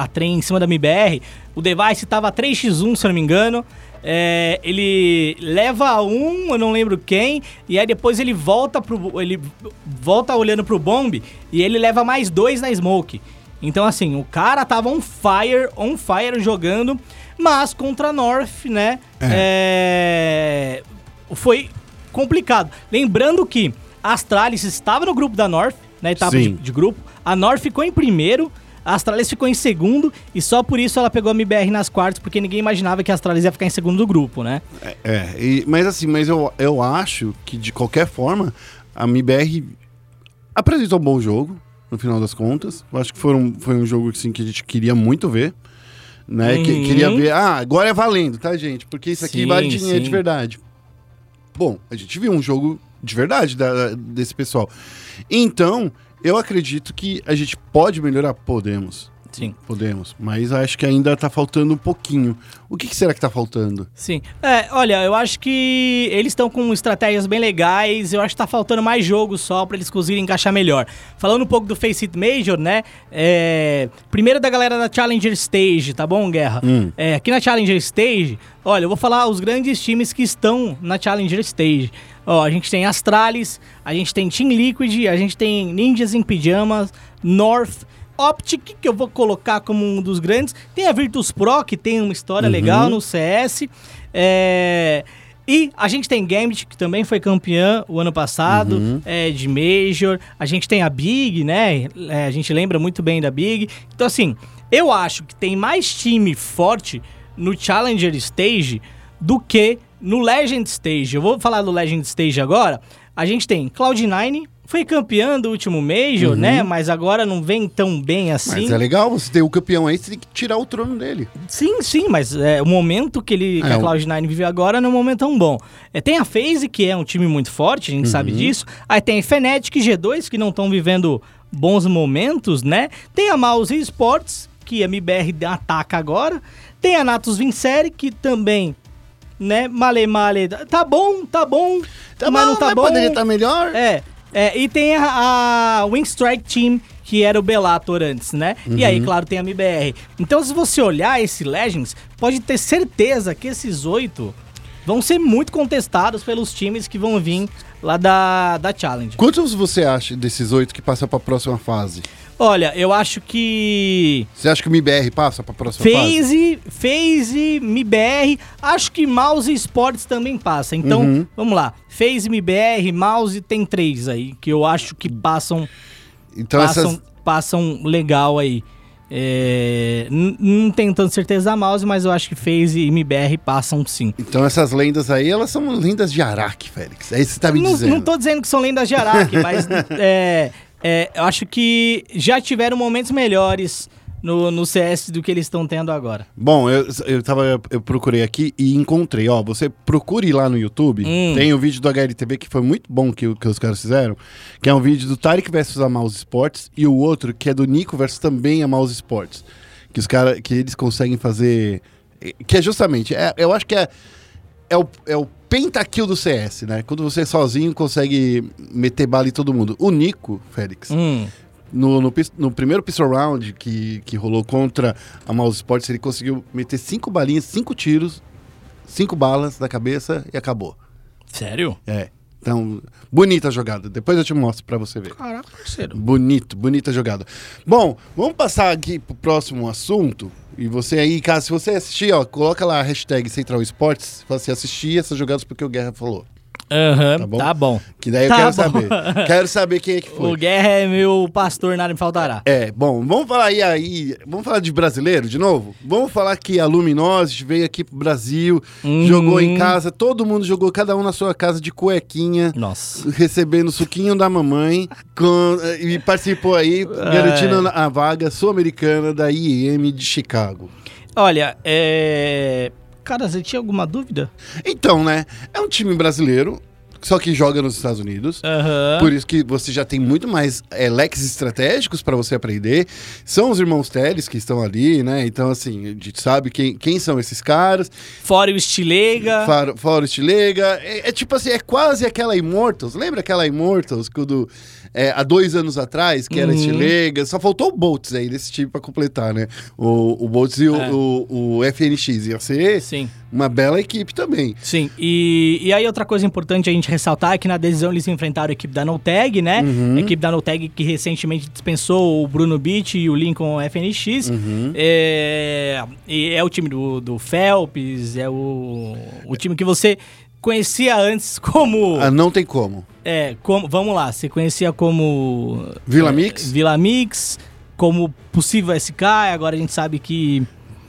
a trem em cima da MBR, o Device tava 3x1, se eu não me engano. É, ele leva um, eu não lembro quem, e aí depois ele volta pro. Ele volta olhando pro bomb e ele leva mais dois na smoke. Então, assim, o cara tava on fire, on fire jogando, mas contra a North, né? é, Foi complicado. Lembrando que a Astralis estava no grupo da North, né? Etapa de, de grupo. A North ficou em primeiro, a Astralis ficou em segundo, e só por isso ela pegou a MBR nas quartas, porque ninguém imaginava que a Astralis ia ficar em segundo do grupo, né? É, e- mas assim, mas eu, eu acho que de qualquer forma, a MIBR apresentou um bom jogo, no final das contas. Eu acho que foi um, foi um jogo assim, que a gente queria muito ver. Né? Que- Uhum. queria ver, ah, agora é valendo, tá, gente? Porque isso aqui Sim, vale dinheiro sim. de verdade. Bom, a gente viu um jogo de verdade da- desse pessoal. Então, eu acredito que a gente pode melhorar. Podemos. Sim. Podemos. Mas acho que ainda tá faltando um pouquinho. O que, que será que tá faltando? Sim. É, olha, eu acho que eles estão com estratégias bem legais. Eu acho que tá faltando mais jogos só pra eles conseguirem encaixar melhor. Falando um pouco do Face It Major, né? É, primeiro da galera da Challenger Stage, tá bom, Guerra? Hum. É, aqui na Challenger Stage, olha, eu vou falar os grandes times que estão na Challenger Stage. Ó, a gente tem Astralis, a gente tem Team Liquid, a gente tem Ninjas em Pijamas, North, Optic, que eu vou colocar como um dos grandes. Tem a Virtus Pro, que tem uma história legal no CS. É, E a gente tem Gambit, que também foi campeã o ano passado, é, de Major. A gente tem a Big, né? É, a gente lembra muito bem da Big. Então, assim, eu acho que tem mais time forte no Challenger Stage do que no Legend Stage. Eu vou falar do Legend Stage agora. A gente tem Cloud9, foi campeã do último Major, né? Mas agora não vem tão bem assim. Mas é legal, você tem o campeão aí, você tem que tirar o trono dele. Sim, sim, mas é, o momento que, ele, que É, a o- Cloud9 vive agora não é um momento tão bom. É, tem a FaZe, que é um time muito forte, a gente Uhum. sabe disso. Aí tem a Fnatic e G2, que não estão vivendo bons momentos, né? Tem a Mouse Esports, que a MBR ataca agora. Tem a Natus Vincere, que também, né, male male, tá bom, tá bom, mas não tá bom. Poderia estar melhor? É, é, e tem a, a Wing Strike Team, que era o Bellator antes, né? E aí, claro, tem a MBR. Então, se você olhar esse Legends, pode ter certeza que esses oito vão ser muito contestados pelos times que vão vir lá da, da Challenge. Quantos você acha desses oito que passam pra próxima fase? Olha, eu acho que Você acha que o MIBR passa pra próxima fase? FaZe, FaZe, MBR, acho que Mouse e Sports também passa. Então, Uhum. vamos lá. FaZe, MBR, Mouse, tem três aí, que eu acho que passam Então passam, essas... passam legal aí. É, não tenho tanta certeza da mouse, mas eu acho que FaZe e MBR passam sim. Então essas lendas aí, elas são lendas de Araque, Félix. É isso que você tá me Não, dizendo. não tô dizendo que são lendas de Araque, mas é, é, eu acho que já tiveram momentos melhores no, no CS do que eles estão tendo agora. Bom, eu, eu, tava, eu procurei aqui e encontrei. Ó, você procure lá no YouTube. Hum. Tem o vídeo do HLTV que foi muito bom que, que os caras fizeram. Que é um vídeo do Tarek versus a Mouse Sports. E o outro que é do Nico versus também a Mouse Sports. Que os caras, que eles conseguem fazer... Que é justamente, é, eu acho que é, é, o, é o pentakill do CS, né? Quando você sozinho consegue meter bala em todo mundo. O Nico, Félix, Hum, no, no, no primeiro pistol round que, que rolou contra a Mouse Sports, ele conseguiu meter cinco balinhas, cinco tiros, cinco balas na cabeça e acabou. Sério? É. Então, bonita jogada. Depois eu te mostro pra você ver. Caraca, parceiro. Bonito, bonita jogada. Bom, vamos passar aqui pro próximo assunto. E você aí, cara, se você assistir, ó, coloca lá a hashtag Central Esportes, assim, assistir essas jogadas porque o Guerra falou. Aham, Tá bom? tá bom. Que daí eu Tá quero bom. saber. Quero saber quem é que foi. O Guerra é meu pastor, nada me faltará. É, bom, vamos falar aí, aí, vamos falar de brasileiro de novo? Vamos falar que a Luminosity veio aqui pro Brasil, Hum. jogou em casa, todo mundo jogou, cada um na sua casa de cuequinha, Nossa. recebendo o suquinho da mamãe, com- e participou aí, garantindo a vaga sul-americana da IEM de Chicago. Olha, é. Cara, você tinha alguma dúvida? Então, né, é um time brasileiro, só que joga nos Estados Unidos. Aham. Por isso que você já tem muito mais é, leques estratégicos para você aprender. São os irmãos Teles que estão ali, né? Então, assim, a gente sabe quem, quem são esses caras. Fora o Estilega. Fora, fora o Stilega. É, é tipo assim, é quase aquela Immortals. Lembra aquela Immortals quando, é, há dois anos atrás, que era Uhum. Stilega? Só faltou o Boltz aí desse time para completar, né? O, o Boltz e o, É. o, o FNX. Ia ser Sim. uma bela equipe também. Sim, e, e aí outra coisa importante a gente ressaltar é que na decisão eles enfrentaram a equipe da Noteg, né? Uhum. A equipe da Noteg que recentemente dispensou o Bruno Beach e o Lincoln FNX. Uhum. É, e é o time do, do Phelps, é o, o time que você conhecia antes como... Ah, não tem como. É, como, vamos lá, você conhecia como... Vila é, Mix? Vila Mix, como possível SK, agora a gente sabe que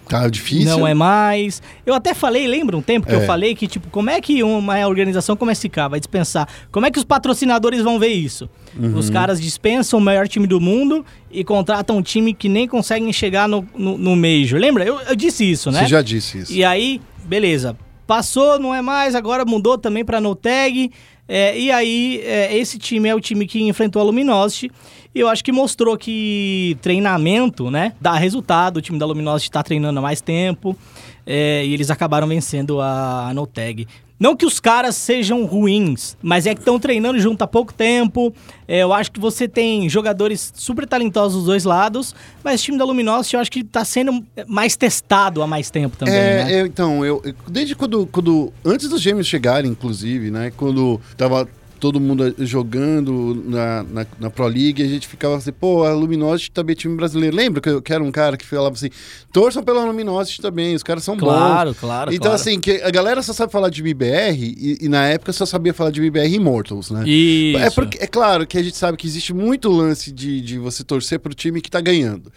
Tá difícil. não é mais. Eu até falei, lembra um tempo que É. eu falei que, tipo, como é que uma organização como a SK vai dispensar? Como é que os patrocinadores vão ver isso? Uhum. Os caras dispensam o maior time do mundo e contratam um time que nem conseguem chegar no, no, no Major. Lembra? Eu, eu disse isso, né? Você já disse isso. E aí, beleza. Passou, não é mais, agora mudou também pra Noteg. É, e aí, é, esse time é o time que enfrentou a Luminosity. E eu acho que mostrou que treinamento, né, dá resultado. O time da Luminosity tá treinando há mais tempo. é, e eles acabaram vencendo a, a Noteg. Não que os caras sejam ruins, mas é que estão treinando junto há pouco tempo. É, eu acho que você tem jogadores super talentosos dos dois lados, mas o time da Luminosity eu acho que tá sendo mais testado há mais tempo também, É, né? eu- então, eu, eu- desde quando, quando. Antes dos gêmeos chegarem, inclusive, né? Quando tava todo mundo jogando na, na, na Pro League, a gente ficava assim, pô, a Luminosity também é time brasileiro. Lembra que eu que era um cara que falava assim, torçam pela Luminosity também, os caras são Claro, bons. claro, Então, claro. assim, que a galera só sabe falar de MBR e, e na época só sabia falar de MBR Immortals, né? Isso. É, porque, é claro que a gente sabe que existe muito lance de, de você torcer pro time que tá ganhando.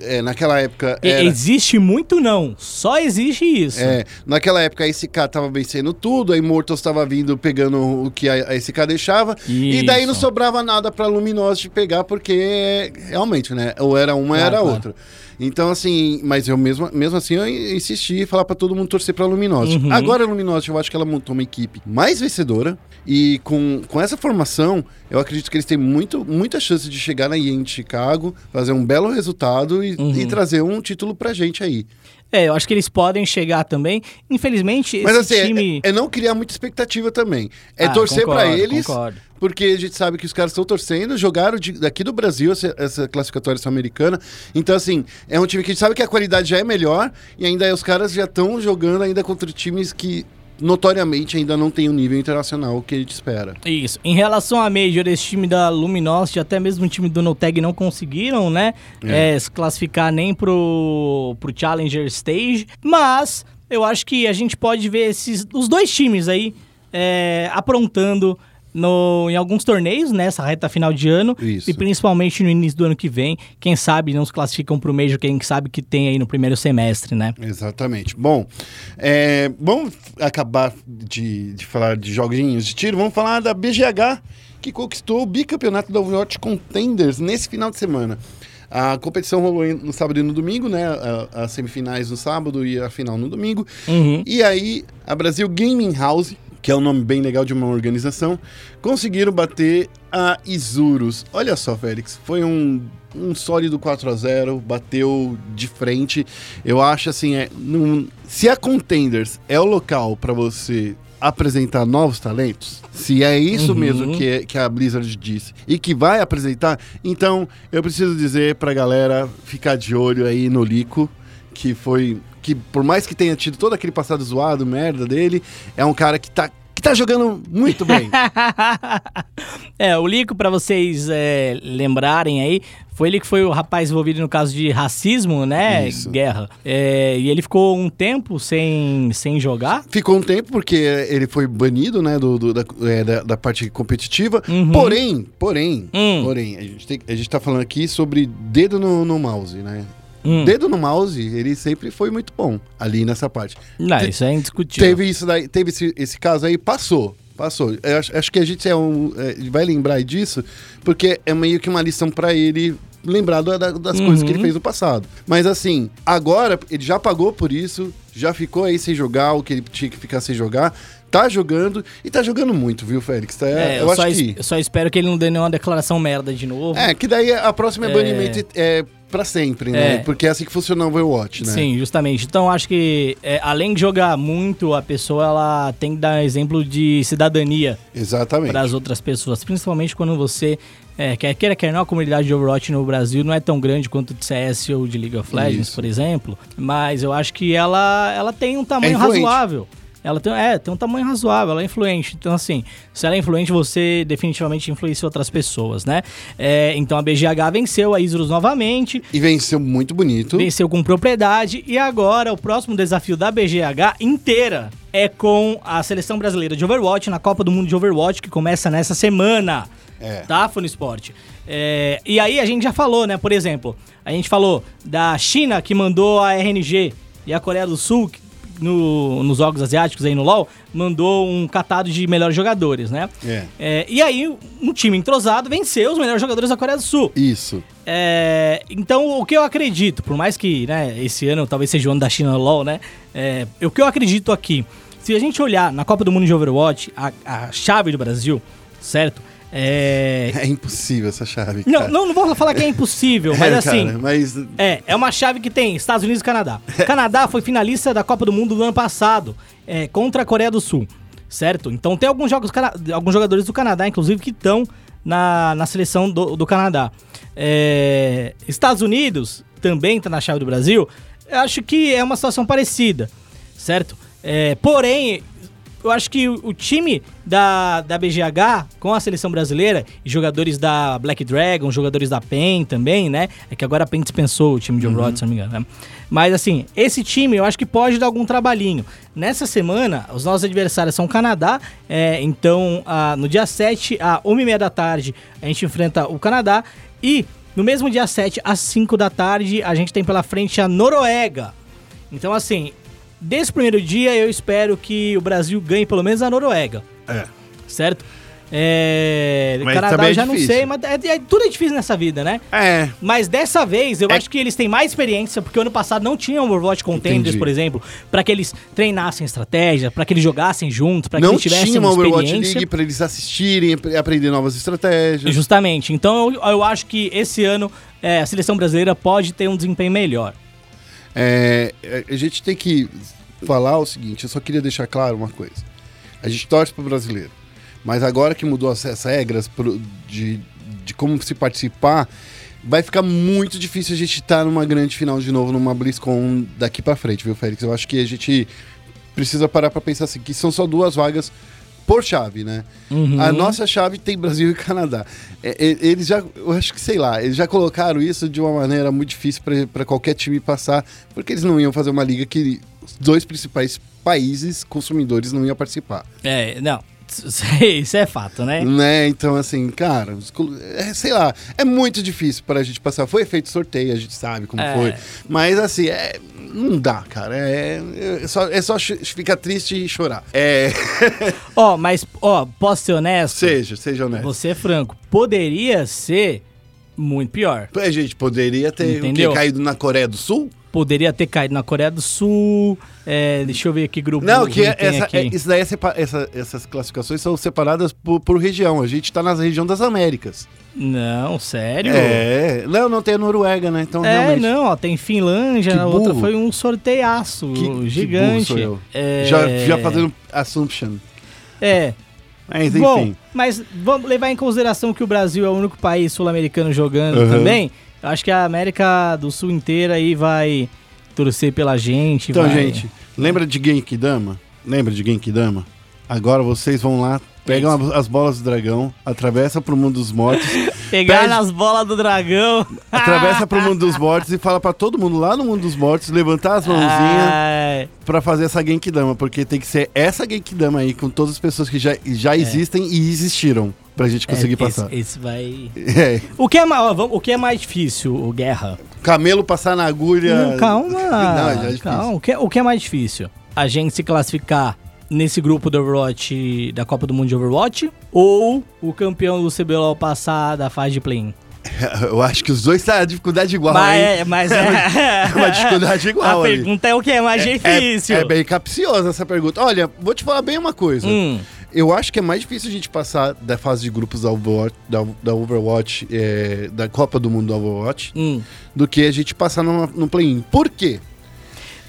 É, naquela época. Era... Existe muito não, só existe isso. É, naquela época a SK tava vencendo tudo, a Immortals tava vindo pegando o que a, SK deixava, e daí não Isso. sobrava nada pra Luminosity pegar, porque realmente, né? Ou era uma, Claro, era claro. outra. Então, assim, mas eu mesmo, mesmo assim, eu insisti em falar pra todo mundo torcer pra Luminosity. Uhum. Agora a Luminosity, eu acho que ela montou uma equipe mais vencedora, e com, com essa formação, eu acredito que eles têm muito, muita chance de chegar na IEM de Chicago, fazer um belo resultado e, Uhum. e trazer um título pra gente aí. É, eu acho que eles podem chegar também. Infelizmente, Mas esse assim, é- time... é, não criar muita expectativa também. É Ah, torcer pra concordo, eles, concordo. porque a gente sabe que os caras estão torcendo, jogaram de- daqui do Brasil essa, essa classificatória sul-americana. Então, assim, é um time que a gente sabe que a qualidade já é melhor e ainda os caras já estão jogando ainda contra times que notoriamente ainda não tem o nível internacional que a gente espera. Isso. Em relação a Major, esse time da Luminosity, até mesmo o time do Noteg não conseguiram, né? É. é, se classificar nem pro, pro Challenger Stage. Mas eu acho que a gente pode ver esses, os dois times aí é, aprontando no, em alguns torneios nessa reta final de ano. Isso. E principalmente no início do ano que vem. Quem sabe não se classificam pro Major, quem sabe que tem aí no primeiro semestre, né? Exatamente. Bom, é, vamos acabar de, de falar de joguinhos de tiro, vamos falar da BGH, que conquistou o bicampeonato da Overwatch Contenders nesse final de semana. A competição rolou no sábado e no domingo, né? As semifinais no sábado e a final no domingo. Uhum. E aí, a Brasil Gaming House, que é um nome bem legal de uma organização, conseguiram bater a Isurus. Olha só, Félix, foi um, um sólido 4 a 0 bateu de frente. Eu acho assim, é, num- se a Contenders é o local para você apresentar novos talentos, se é isso Uhum. mesmo que, que a Blizzard disse e que vai apresentar, então eu preciso dizer pra galera ficar de olho aí no Lico, que foi que por mais que tenha tido todo aquele passado zoado, merda dele, é um cara que tá que tá jogando muito bem. é, o Lico, pra vocês é, lembrarem aí, foi ele que foi o rapaz envolvido no caso de racismo, né? Isso. Guerra. É, e ele ficou um tempo sem, sem jogar. Ficou um tempo porque ele foi banido, né, do, do- da, é, da, da parte competitiva. Uhum. Porém, porém, Hum. porém, a gente, tem, a gente tá falando aqui sobre dedo no, no mouse, né? Hum. Dedo no mouse, ele sempre foi muito bom ali nessa parte. Não, Te- isso é indiscutível. Teve isso daí, teve esse, esse caso aí, passou. Passou. Eu acho, acho que a gente é um, é, vai lembrar disso, porque é meio que uma lição pra ele lembrar da- da- das Uhum. coisas que ele fez no passado. Mas assim, agora ele já pagou por isso, já ficou aí sem jogar o que ele tinha que ficar sem jogar. Tá jogando e tá jogando muito, viu, Félix? Tá, É, eu, eu, acho só, que. es- eu só espero que ele não dê nenhuma declaração merda de novo. É, que daí a próxima é É. banimento é pra sempre, né? É. Porque é assim que funciona o Overwatch, né? Sim, justamente. Então acho que é, além de jogar muito, a pessoa ela tem que dar exemplo de cidadania Exatamente. para as outras pessoas, principalmente quando você é, quer queira quer não, a comunidade de Overwatch no Brasil não é tão grande quanto de CS ou de League of Legends, Isso. por exemplo, mas eu acho que ela ela tem um tamanho influente. razoável. Ela tem, é, tem um tamanho razoável, ela é influente. Então, assim, se ela é influente, você definitivamente influencia outras pessoas, né? É, então a BGH venceu a Isurus novamente. E venceu muito bonito. Venceu com propriedade e agora o próximo desafio da BGH inteira é com a seleção brasileira de Overwatch na Copa do Mundo de Overwatch que começa nessa semana. É. Tá, Fone Sport? É, e aí a gente já falou, né? Por exemplo, a gente falou da China que mandou a RNG e a Coreia do Sul que no- nos Jogos Asiáticos aí no LoL mandou um catado de melhores jogadores, né? É. É, e aí um time entrosado venceu os melhores jogadores da Coreia do Sul. Isso. É, então, o que eu acredito, por mais que né, esse ano talvez seja o ano da China LOL, né? É, o que eu acredito aqui, se a gente olhar na Copa do Mundo de Overwatch, a, a chave do Brasil, certo? É, É impossível essa chave. não, não, não vou falar que é impossível, mas É, assim. cara, mas É, é uma chave que tem Estados Unidos e Canadá. Canadá foi finalista da Copa do Mundo do ano passado, é, contra a Coreia do Sul, certo? Então tem alguns, jogos, alguns jogadores do Canadá, inclusive, que estão na, na seleção do, do Canadá. É, Estados Unidos também tá na chave do Brasil. Eu acho que é uma situação parecida, certo? É, porém, eu acho que o, time da, da BGH com a seleção brasileira e jogadores da Black Dragon, jogadores da PEN também, né? É que agora a PEN dispensou o time de Overwatch, se não me engano, né? Mas assim, esse time eu acho que pode dar algum trabalhinho. Nessa semana, os nossos adversários são o Canadá, é, então ah, no dia 7, às 1h30 da tarde, a gente enfrenta o Canadá e no mesmo dia 7, às 5 da tarde, a gente tem pela frente a Noruega. Então, assim, desse primeiro dia eu espero que o Brasil ganhe pelo menos a Noruega, é. certo? É, Mas Canadá é eu já não sei, mas é- é- tudo é difícil nessa vida, né? É. Mas dessa vez eu É- acho que eles têm mais experiência, porque ano passado não tinha Overwatch Contenders, Entendi. por exemplo, pra que eles treinassem estratégia, pra que eles jogassem juntos, pra que Não eles tivessem tinha uma Overwatch. League pra eles assistirem, ap- aprender novas estratégias. Justamente. Então eu, eu acho que esse ano é, a seleção brasileira pode ter um desempenho melhor. É, a gente tem que falar o seguinte, eu só queria deixar claro uma coisa. A gente torce pro brasileiro. Mas agora que mudou as, as regras de, de como se participar, vai ficar muito difícil a gente estar numa grande final de novo, numa BlizzCon daqui pra frente, viu, Félix? Eu acho que a gente precisa parar pra pensar assim, que são só duas vagas por chave, né? Uhum. A nossa chave tem Brasil e Canadá. É, é, eles já, eu acho que, sei lá, eles já colocaram isso de uma maneira muito difícil para qualquer time passar, porque eles não iam fazer uma liga que os dois principais países consumidores não iam participar. É, não. Isso é fato, né? Né? Então, assim, cara, é, sei lá, é muito difícil para a gente passar. Foi feito sorteio, a gente sabe como É. foi. Mas, assim, é, não dá, cara. É, é só, é só ficar triste e chorar. É, Ó, mas, ó, posso ser honesto? seja, seja honesto. Vou ser franco. Poderia ser muito pior. A gente poderia ter? Entendeu? caído na Coreia do Sul? Poderia ter caído na Coreia do Sul. é, deixa eu ver que grupo Não, que é- essa, aqui. é- isso daí é essa- essas classificações são separadas por, por região. A gente tá na região das Américas. Não, sério? É. Não, não tem a Noruega, né? Então, É, realmente. não, ó, tem Finlândia, Que a outra foi um sorteiaço Que- que gigante. eu. É, Já, já fazendo assumption. É. Mas enfim. Bom, mas vamos levar em consideração que o Brasil é o único país sul-americano jogando Uhum. também. Eu acho que a América do Sul inteira aí vai torcer pela gente. então, vai- gente, lembra de Genkidama? Lembra de Genkidama? Agora vocês vão lá, pegam as bolas do dragão, atravessa pro mundo dos mortos, Pegar nas bolas do dragão. atravessa pro mundo dos mortos e fala pra todo mundo lá no mundo dos mortos levantar as mãozinhas pra fazer essa Genkidama, porque tem que ser essa Genkidama aí com todas as pessoas que já, já existem e existiram pra gente conseguir é, passar. Esse, esse vai. É, O que, é, o que é mais difícil, o Guerra? camelo passar na agulha. Não, calma. Não, é calma. O, que, o que é mais difícil? A gente se classificar nesse grupo do Overwatch, da Copa do Mundo de Overwatch, ou o campeão do CBLOL passar da fase de play-in? Eu acho que os dois tá a dificuldade igual, mas, hein? é, mas é. É uma dificuldade igual A pergunta é o que é mais É- difícil. É, é bem capciosa essa pergunta. Olha, vou te falar bem uma coisa. Hum, Eu acho que é mais difícil a gente passar da fase de grupos da Overwatch, da, da Overwatch, é, da Copa do Mundo da Overwatch, hum. do que a gente passar no, play-in. Por quê?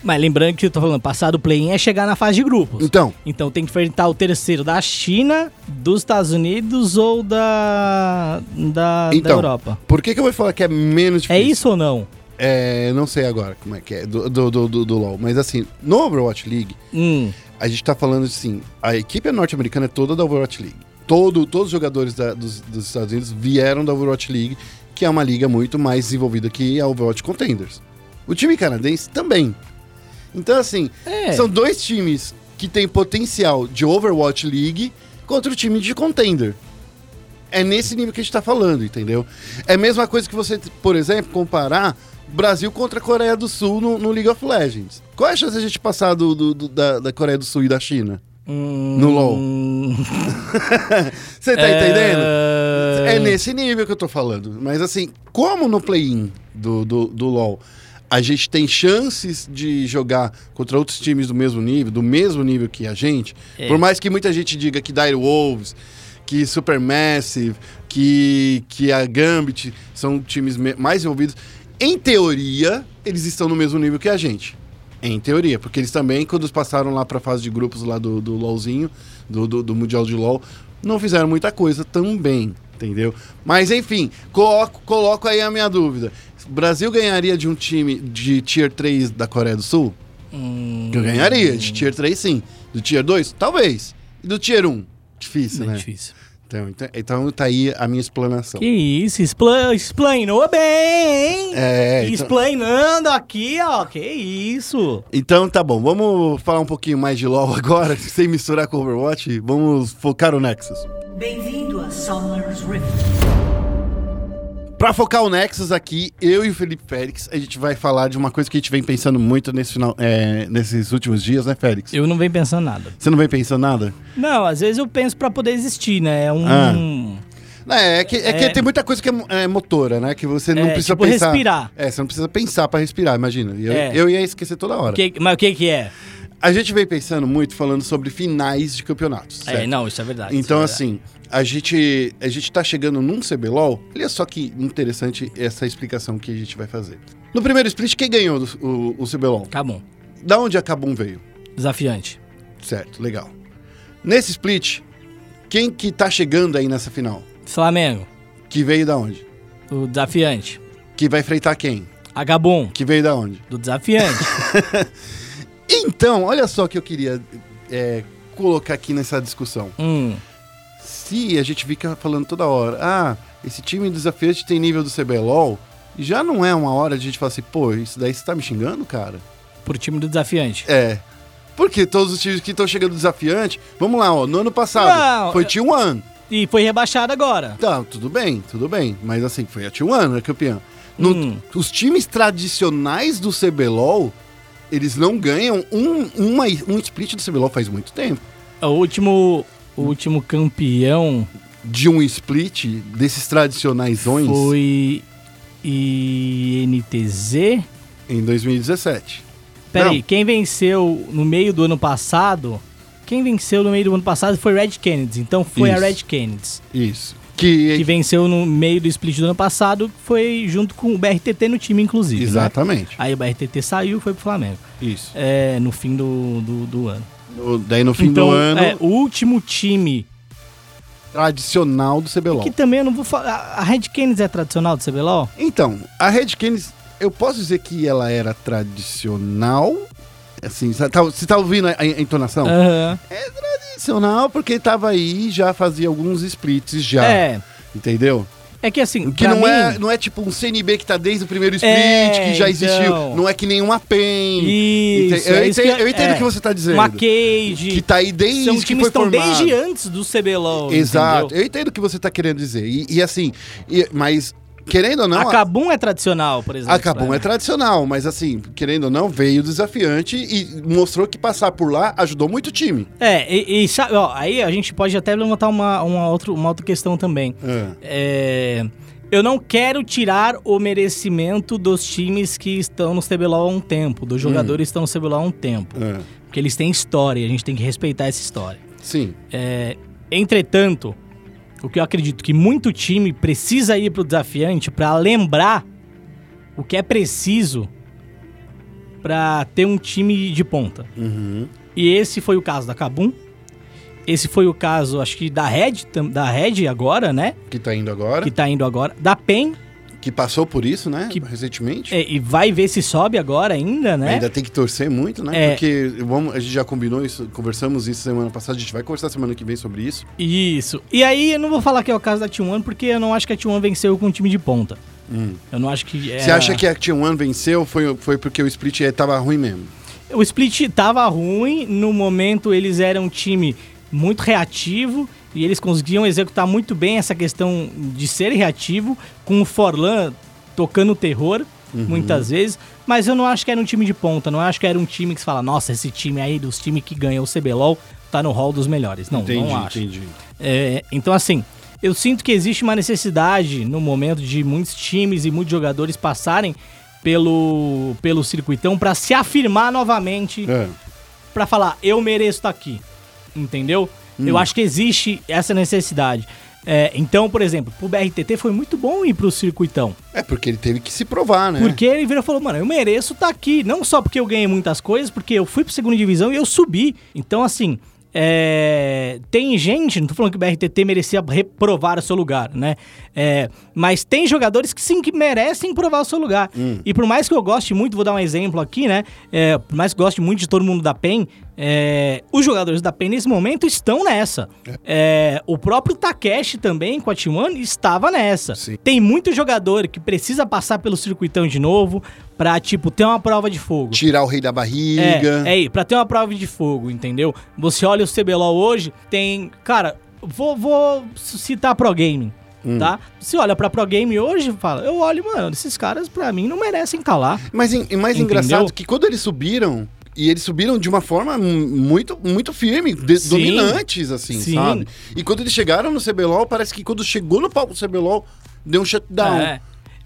Mas lembrando que eu tô falando, passar do play-in é chegar na fase de grupos. Então, Então tem que enfrentar o terceiro da China, dos Estados Unidos ou da, da, da Então, Europa. por que, que eu vou falar que é menos É difícil? isso ou não? É, não sei agora como é que é, do, do, do, do- do LoL. Mas assim, no Overwatch League, Hum, a gente tá falando assim, a equipe norte-americana é toda da Overwatch League. Todo, todos os jogadores da- dos, dos Estados Unidos vieram da Overwatch League, que é uma liga muito mais desenvolvida que a Overwatch Contenders. O time canadense também. Então, assim, É. são dois times que têm potencial de Overwatch League contra o time de Contender. É nesse nível que a gente tá falando, entendeu? É a mesma coisa que você, por exemplo, comparar Brasil contra a Coreia do Sul no, no League of Legends. Qual é a chance de a gente passar do, do- do- da, da Coreia do Sul e da China? hum, No LoL. Você tá entendendo? É É nesse nível que eu tô falando. Mas assim, como no play-in do, do, do LoL a gente tem chances de jogar contra outros times do mesmo nível, do mesmo nível que a gente, É. por mais que muita gente diga que Dire Wolves, que Supermassive, que, que a Gambit são times me- mais envolvidos, em teoria, eles estão no mesmo nível que a gente. Em teoria, porque eles também, quando passaram lá pra fase de grupos lá do, do LoLzinho, do, do, do Mundial de LoL, não fizeram muita coisa também, entendeu? Mas enfim, coloco, coloco aí a minha dúvida. O Brasil ganharia de um time de Tier 3 da Coreia do Sul? Hum, Eu ganharia, de Tier 3 sim. Do Tier 2? Talvez. E do Tier 1? Difícil, é né? difícil. Então, então, então tá aí a minha explanação. Que isso, expla explainou bem, hein? É, então- Explainando aqui, ó, que isso. Então tá bom, vamos falar um pouquinho mais de LoL agora, sem misturar com Overwatch. Vamos focar o Nexus. Bem-vindo a Summer's Rift. Pra focar o Nexus aqui, eu e o Felipe Félix, a gente vai falar de uma coisa que a gente vem pensando muito nesse final, é, nesses últimos dias, né, Félix? Eu não venho pensando nada. Você não vem pensando nada? Não, às vezes eu penso pra poder existir, né? É um. Ah. É, é que, é que É. tem muita coisa que é, é motora, né? Que você não É, precisa tipo pensar. respirar. É, você não precisa pensar pra respirar, imagina. Eu, É. eu ia esquecer toda hora. Que- mas o que que é? A gente vem pensando muito falando sobre finais de campeonatos. É, certo? não, isso é verdade. Então, é verdade. assim, a gente, a gente tá chegando num CBLOL. Olha só que interessante essa explicação que a gente vai fazer. No primeiro split, quem ganhou do- o, o CBLOL? Bom. Da onde a Kabum veio? Desafiante. Certo, legal. Nesse split, quem que tá chegando aí nessa final? Flamengo. Que veio da onde? O desafiante. Que vai enfrentar quem? Agabon. Que veio da onde? Do desafiante. Então, olha só que eu queria é, colocar aqui nessa discussão. hum. Se a gente fica falando toda hora, ah, esse time desafiante tem nível do CBLOL, já não é uma hora de a gente falar assim, pô, isso daí você tá me xingando, cara? Pro time do desafiante. É. Porque todos os times que estão chegando desafiante, vamos lá, ó, no ano passado Não, foi eu- T1. E foi rebaixado agora. Tá, tudo bem, tudo bem. Mas assim, foi a T1, né, campeão. No- Hum. Os times tradicionais do CBLOL, eles não ganham um, uma, um split do CBLOL faz muito tempo. O último, o último campeão De um split desses tradicionais foi INTZ. em 2017. Peraí, quem venceu no meio do ano passado? Quem venceu no meio do ano passado foi Red Kennedy. Então foi a Isso. Red Kennedy. Isso. Que, Que venceu no meio do split do ano passado, foi junto com o BRTT no time, inclusive. né? Exatamente. Aí o BRTT saiu e foi pro Flamengo. Isso. É, no fim do, do, do ano. No- daí no fim então, do ano, é, o último time, tradicional do CBLOL. que também eu não vou falar. A Red Kennedy é tradicional do CBLOL? Então, a Red Canids, eu posso dizer que ela era tradicional. Assim, você tá, você tá ouvindo a, a entonação? Aham. É tradicional porque tava aí já fazia alguns splits já. É. Entendeu? É que assim, Que não, mim, é, não é tipo um CNB que tá desde o primeiro split, É, que já existiu. então. Não é que nem uma PEN. Isso, Ente- eu, é isso entendo, eu entendo é. o que você tá dizendo. uma Cage. Que tá aí desde são que times foi que estão formado. desde antes do CBLOL. Exato. entendeu? Eu entendo o que você tá querendo dizer. E, e assim, e- mas querendo ou não... a Kabum é tradicional, por exemplo. A Kabum né? é tradicional, mas assim, querendo ou não, veio desafiante e mostrou que passar por lá ajudou muito o time. É, e, e sabe, ó, aí a gente pode até levantar uma, uma, outra, uma outra questão também. É. É, eu não quero tirar o merecimento dos times que estão no CBLOL há um tempo, dos jogadores que estão no CBLOL há um tempo. É. Porque eles têm história e a gente tem que respeitar essa história. Sim. É, entretanto, o que eu acredito que muito time precisa ir pro desafiante para lembrar o que é preciso para ter um time de ponta. Uhum. E esse foi o caso da Kabum. Esse foi o caso, acho que da Red, da Red agora, né? Que tá indo agora. Que, tá indo agora. Da PEN, passou por isso, né? Que- Recentemente. é, e vai ver se sobe agora ainda, né? Ainda tem que torcer muito, né? É. Porque vamos, a gente já combinou isso, conversamos isso semana passada, a gente vai conversar semana que vem sobre isso. Isso. E aí, eu não vou falar que é o caso da T1, porque eu não acho que a T1 venceu com um time de ponta. Eu não acho que. É... Você acha que a T1 venceu foi, foi porque o split eh, tava ruim mesmo? O split tava ruim, no momento eles eram um time muito reativo e eles conseguiam executar muito bem essa questão de ser reativo, com o Forlan tocando terror muitas vezes, mas eu não acho que era um time de ponta, não acho que era um time que se fala, nossa, esse time aí dos times que ganhou o CBLOL tá no hall dos melhores. Não, entendi, não acho. entendi. É, então, assim, eu sinto que existe uma necessidade no momento de muitos times e muitos jogadores passarem pelo, pelo circuitão para se afirmar novamente, É. para falar, eu mereço estar aqui. Entendeu? Hum. Eu acho que existe essa necessidade. É, então, por exemplo, pro BRTT foi muito bom ir pro circuitão. É porque ele teve que se provar, né? Porque ele virou e falou, mano, eu mereço estar aqui. Não só porque eu ganhei muitas coisas, porque eu fui pra segunda divisão e eu subi. Então, assim, é, tem gente, não tô falando que o BRTT merecia reprovar o seu lugar, né? É, mas tem jogadores que sim, que merecem provar o seu lugar. E por mais que eu goste muito, vou dar um exemplo aqui, né? É, por mais que eu goste muito de todo mundo da PEN, é, os jogadores da PEN nesse momento estão nessa. É, o próprio Takeshi também, com a T1, estava nessa. Sim. Tem muito jogador que precisa passar pelo circuitão de novo pra, tipo, ter uma prova de fogo. Tirar o rei da barriga. É, é aí, pra ter uma prova de fogo, entendeu? Você olha o CBLOL hoje, tem. Cara, vou, vou citar Pro Gaming, Hum. tá? Se olha pra Pro Game hoje, fala, eu olho, mano, esses caras pra mim não merecem estar lá. Mas e mais Entendeu? engraçado que quando eles subiram, e eles subiram de uma forma mu- muito, muito firme, de- dominantes, assim, Sim. sabe? E quando eles chegaram no CBLOL, parece que quando chegou no palco do CBLOL, deu um shutdown. É.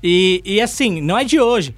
E, e assim, não é de hoje.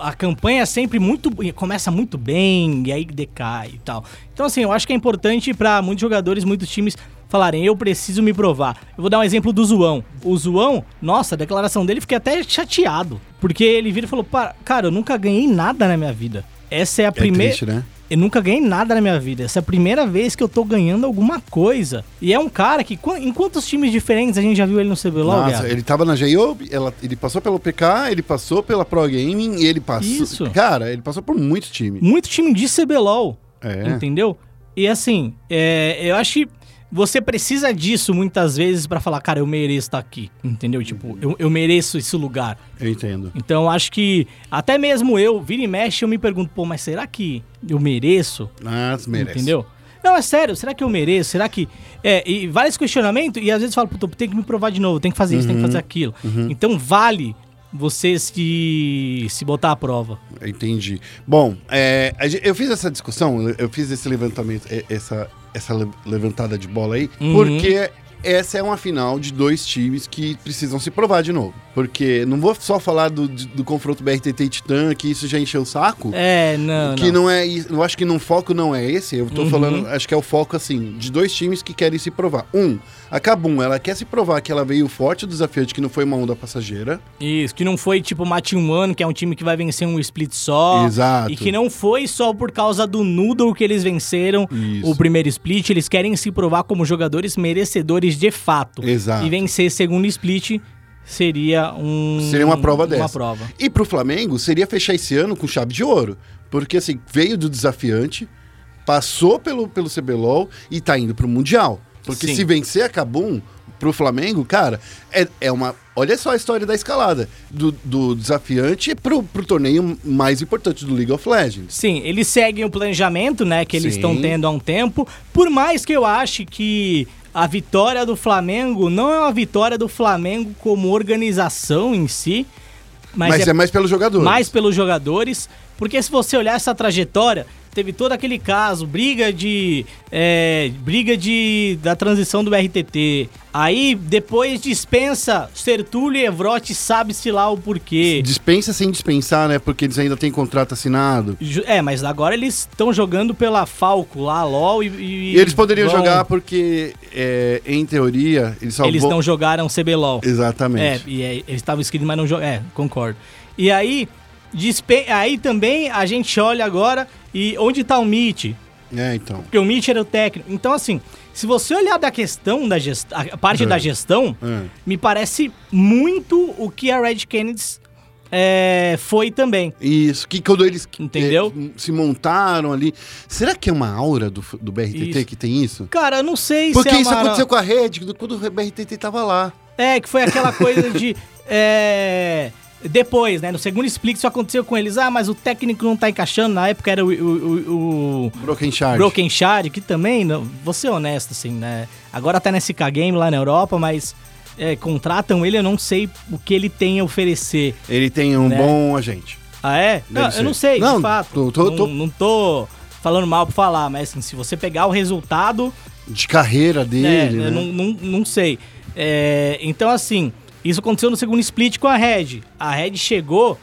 A campanha é sempre muito. começa muito bem e aí decai e tal. Então, assim, eu acho que é importante pra muitos jogadores, muitos times falarem, eu preciso me provar. Eu vou dar um exemplo do Zoão. O Zoão, nossa, a declaração dele, fiquei até chateado. Porque ele vira e falou, "Pá, cara, eu nunca ganhei nada na minha vida. Essa é a É primeira. triste, né? Eu nunca ganhei nada na minha vida. Essa é a primeira vez que eu tô ganhando alguma coisa. E é um cara que, qu- em quantos times diferentes a gente já viu ele no CBLOL, Nossa, ele tava na J.O., ele passou pelo PK, ele passou pela Pro Gaming e ele passou. Isso. Cara, ele passou por muito time. muito time de CBLOL, É. entendeu? E assim, é, eu acho que você precisa disso muitas vezes pra falar, cara, eu mereço estar aqui, entendeu? Tipo, eu, eu mereço esse lugar. Eu entendo. Então, acho que até mesmo eu, vira e mexe, eu me pergunto, pô, mas será que eu mereço? Mas merece. Entendeu? Não, é sério, será que eu mereço? Será que. É, e vários questionamentos, e às vezes eu falo, puta, tem que me provar de novo, tem que fazer isso, tem que fazer aquilo. Então vale você se, se botar à prova. Entendi. Bom, é, eu fiz essa discussão, eu- fiz esse levantamento, essa, essa le- levantada de bola aí, Uhum. porque essa é uma final de dois times que precisam se provar de novo. Porque não vou só falar do, do confronto BRTT e Titã, que isso já encheu o saco. É, não, que não. não é isso. Eu acho que no foco não é esse. Eu tô Uhum. falando, acho que é o foco, assim, de dois times que querem se provar. Um, a Kabum, ela quer se provar que ela veio forte do desafiante, que não foi uma onda passageira. Isso, que não foi tipo Mate One, que é um time que vai vencer um split só. Exato. E que não foi só por causa do Noodle que eles venceram Isso. o primeiro split. Eles querem se provar como jogadores merecedores de fato. Exato. E vencer segundo split seria um. Seria uma prova dessa. Uma prova. E pro Flamengo, seria fechar esse ano com chave de ouro. Porque, assim, veio do desafiante, passou pelo, pelo CBLOL e tá indo pro Mundial. Porque Sim. se vencer a Cabum pro Flamengo, cara, é, é uma. Olha só a história da escalada. Do, do desafiante pro, pro torneio mais importante do League of Legends. Sim, eles seguem o planejamento, né, que eles Sim. estão tendo há um tempo. Por mais que eu ache que a vitória do Flamengo não é uma vitória do Flamengo como organização em si, mas, Mas, é, é, mais pelos jogadores. mais pelos jogadores. Porque se você olhar essa trajetória, teve todo aquele caso, briga de. é, briga de. da transição do BRTT. Aí depois dispensa Sertúlio e Evrote, sabe-se lá o porquê. Dispensa sem dispensar, né? Porque eles ainda têm contrato assinado. É, mas agora eles estão jogando pela Falco lá, LOL e. E eles poderiam vão- jogar porque, é, em teoria, eles só Eles vão... não jogaram CBLOL. É, Exatamente. e aí, eles estavam inscritos, mas não jogaram. É, concordo. E aí, aí também a gente olha agora e onde tá o Mitch? É, então. Porque o Mitch era o técnico. Então, assim, se você olhar da questão da gestão, a parte É. da gestão, É. me parece muito o que a Red Kennedy é, foi também. Isso, que quando eles Entendeu? eh, se montaram ali. Será que é uma aura do, do BRTT Isso. que tem isso? Cara, eu não sei Porque se é isso uma... aconteceu com a Red, quando o BRTT tava lá. É, que foi aquela coisa de. é, Depois, né? No segundo explique isso aconteceu com eles. Ah, mas o técnico não tá encaixando. Na época era o, o, o, Broken o Shard. Broken Shard, que também, não, vou ser honesto, assim, né? Agora tá na SK Game lá na Europa, mas é, contratam ele, eu não sei o que ele tem a oferecer. Ele tem um Né? bom agente. Ah, é? Não, eu não sei, Não, de fato. tô- tô- não, tô- não tô falando mal pra falar, mas assim, se você pegar o resultado, De carreira É, dele, né? eu não, não, não sei. É, então, assim, isso aconteceu no segundo split com a Red. A Red chegou,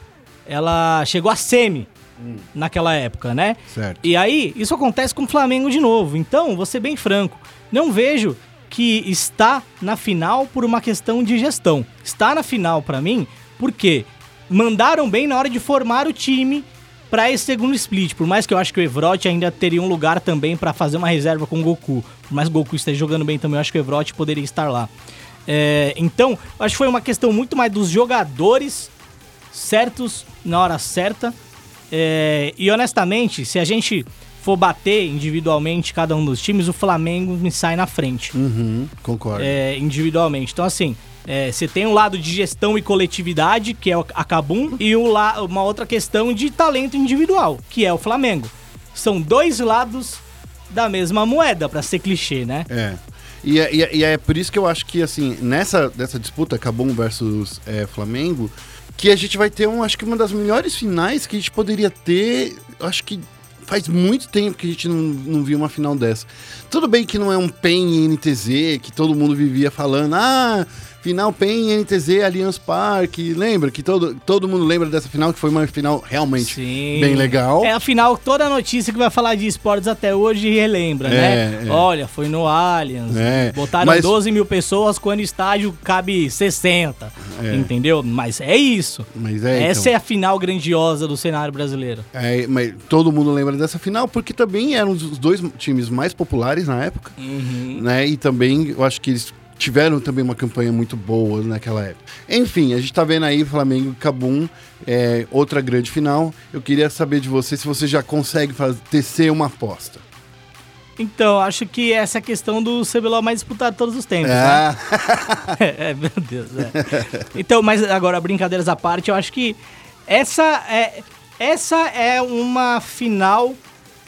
ela chegou a semi naquela época, né? Certo. E aí, isso acontece com o Flamengo de novo. Então, vou ser bem franco, não vejo que está na final por uma questão de gestão. Está na final pra mim porque mandaram bem na hora de formar o time pra esse segundo split. Por mais que eu acho que o Evrote ainda teria um lugar também pra fazer uma reserva com o Goku. Por mais que o Goku esteja jogando bem também, eu acho que o Evrote poderia estar lá. É, então, acho que foi uma questão muito mais dos jogadores certos na hora certa. É, e honestamente, se a gente for bater individualmente cada um dos times, o Flamengo me sai na frente. Uhum, concordo. é, individualmente. Então, assim, é, você tem um lado de gestão e coletividade, que é a Kabum, e um la- uma outra questão de talento individual, que é o Flamengo. São dois lados da mesma moeda, pra ser clichê, né? É. E é, e é- e é por isso que eu acho que, assim, nessa dessa disputa Cabum versus é, Flamengo, que a gente vai ter, um, acho que uma das melhores finais que a gente poderia ter. Acho que faz muito tempo que a gente não, não viu uma final dessa. Tudo bem que não é um PEN e NTZ, que todo mundo vivia falando, ah, final PEN e NTZ Allianz Parque. Lembra que todo, todo mundo lembra dessa final, que foi uma final realmente Sim. bem legal. É, afinal, toda notícia que vai falar de esportes até hoje relembra, É, né? é. Olha, foi no Allianz, É, botaram mas- 12 mil pessoas quando o estádio cabe 60, É. entendeu? Mas é isso. Mas é, Essa então. é a final grandiosa do cenário brasileiro. É, mas todo mundo lembra dessa final porque também eram os dois times mais populares na época, né? E também eu acho que eles tiveram também uma campanha muito boa naquela época. Enfim, a gente tá vendo aí Flamengo e Cabum, é, outra grande final. Eu queria saber de você se você já consegue fazer, tecer uma aposta. Então, acho que essa é a questão do CBLOL mais disputado de todos os tempos, né? Ah, é, meu Deus, é. Então, mas agora, brincadeiras à parte, eu acho que essa é, essa é uma final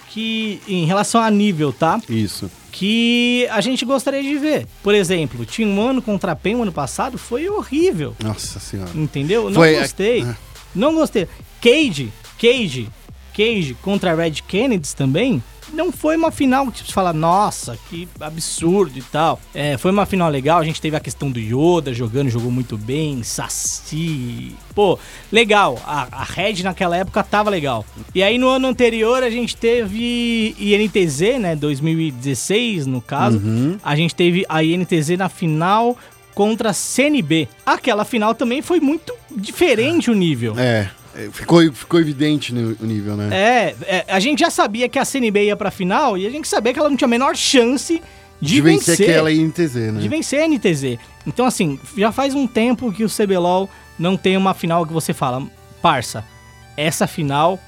que, em relação a nível, tá? isso. Que a gente gostaria de ver. Por exemplo, tinha um ano contra a PEN o ano passado, foi horrível. Nossa senhora. Entendeu? Não Foi a- gostei. Ah. Não gostei. Cage, Cage, Cage contra a Red Kennedy também. Não foi uma final que tipo, você fala, nossa, que absurdo e tal. É, foi uma final legal, a gente teve a questão do Yoda jogando, jogou muito bem, Saci. Pô, legal. A, a Red naquela época tava legal. E aí no ano anterior a gente teve INTZ, né? 2016, no caso. Uhum. A gente teve a INTZ na final contra a CNB. Aquela final também foi muito diferente o nível. É, é, ficou, ficou evidente o nível, né? É, é, a gente já sabia que a CNB ia pra final e a gente sabia que ela não tinha a menor chance de, de vencer vencer. aquela INTZ, né? De vencer a NTZ. Então, assim, já faz um tempo que o CBLOL não tem uma final que você fala, parça, essa final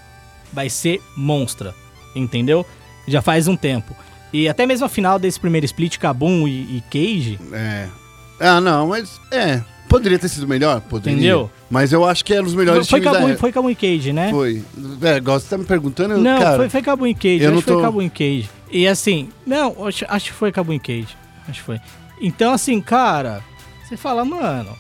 vai ser monstra, entendeu? Já faz um tempo. E até mesmo a final desse primeiro split, Kabum e, e Cage, É. Ah, não, mas. É. Poderia ter sido melhor? Poderia. Entendeu? Mas eu acho que era um dos melhores foi times da foi e Cage, né? Foi. É, igual você tá me perguntando, eu- Não, cara. foi, foi e Cage. eu acho que foi tô- Kabum e Cage. E assim, não, acho, acho que foi e Cage. Acho que foi. Então, assim, cara, você fala, mano,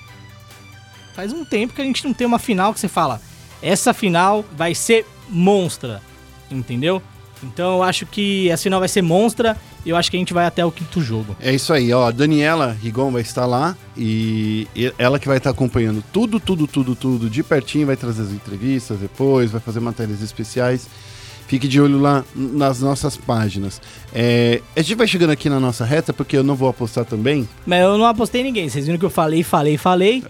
faz um tempo que a gente não tem uma final que você fala, essa final vai ser monstra, entendeu? Então eu acho que essa final vai ser monstra e eu acho que a gente vai até o quinto jogo. É isso aí, ó. A Daniela Rigon vai estar lá e ela que vai estar acompanhando tudo, tudo, tudo, tudo de pertinho, vai trazer as entrevistas depois, vai fazer matérias especiais. Fique de olho lá nas nossas páginas. É, a gente vai chegando aqui na nossa reta, porque eu não vou apostar também. Mas eu não apostei ninguém, vocês viram que eu falei, falei, falei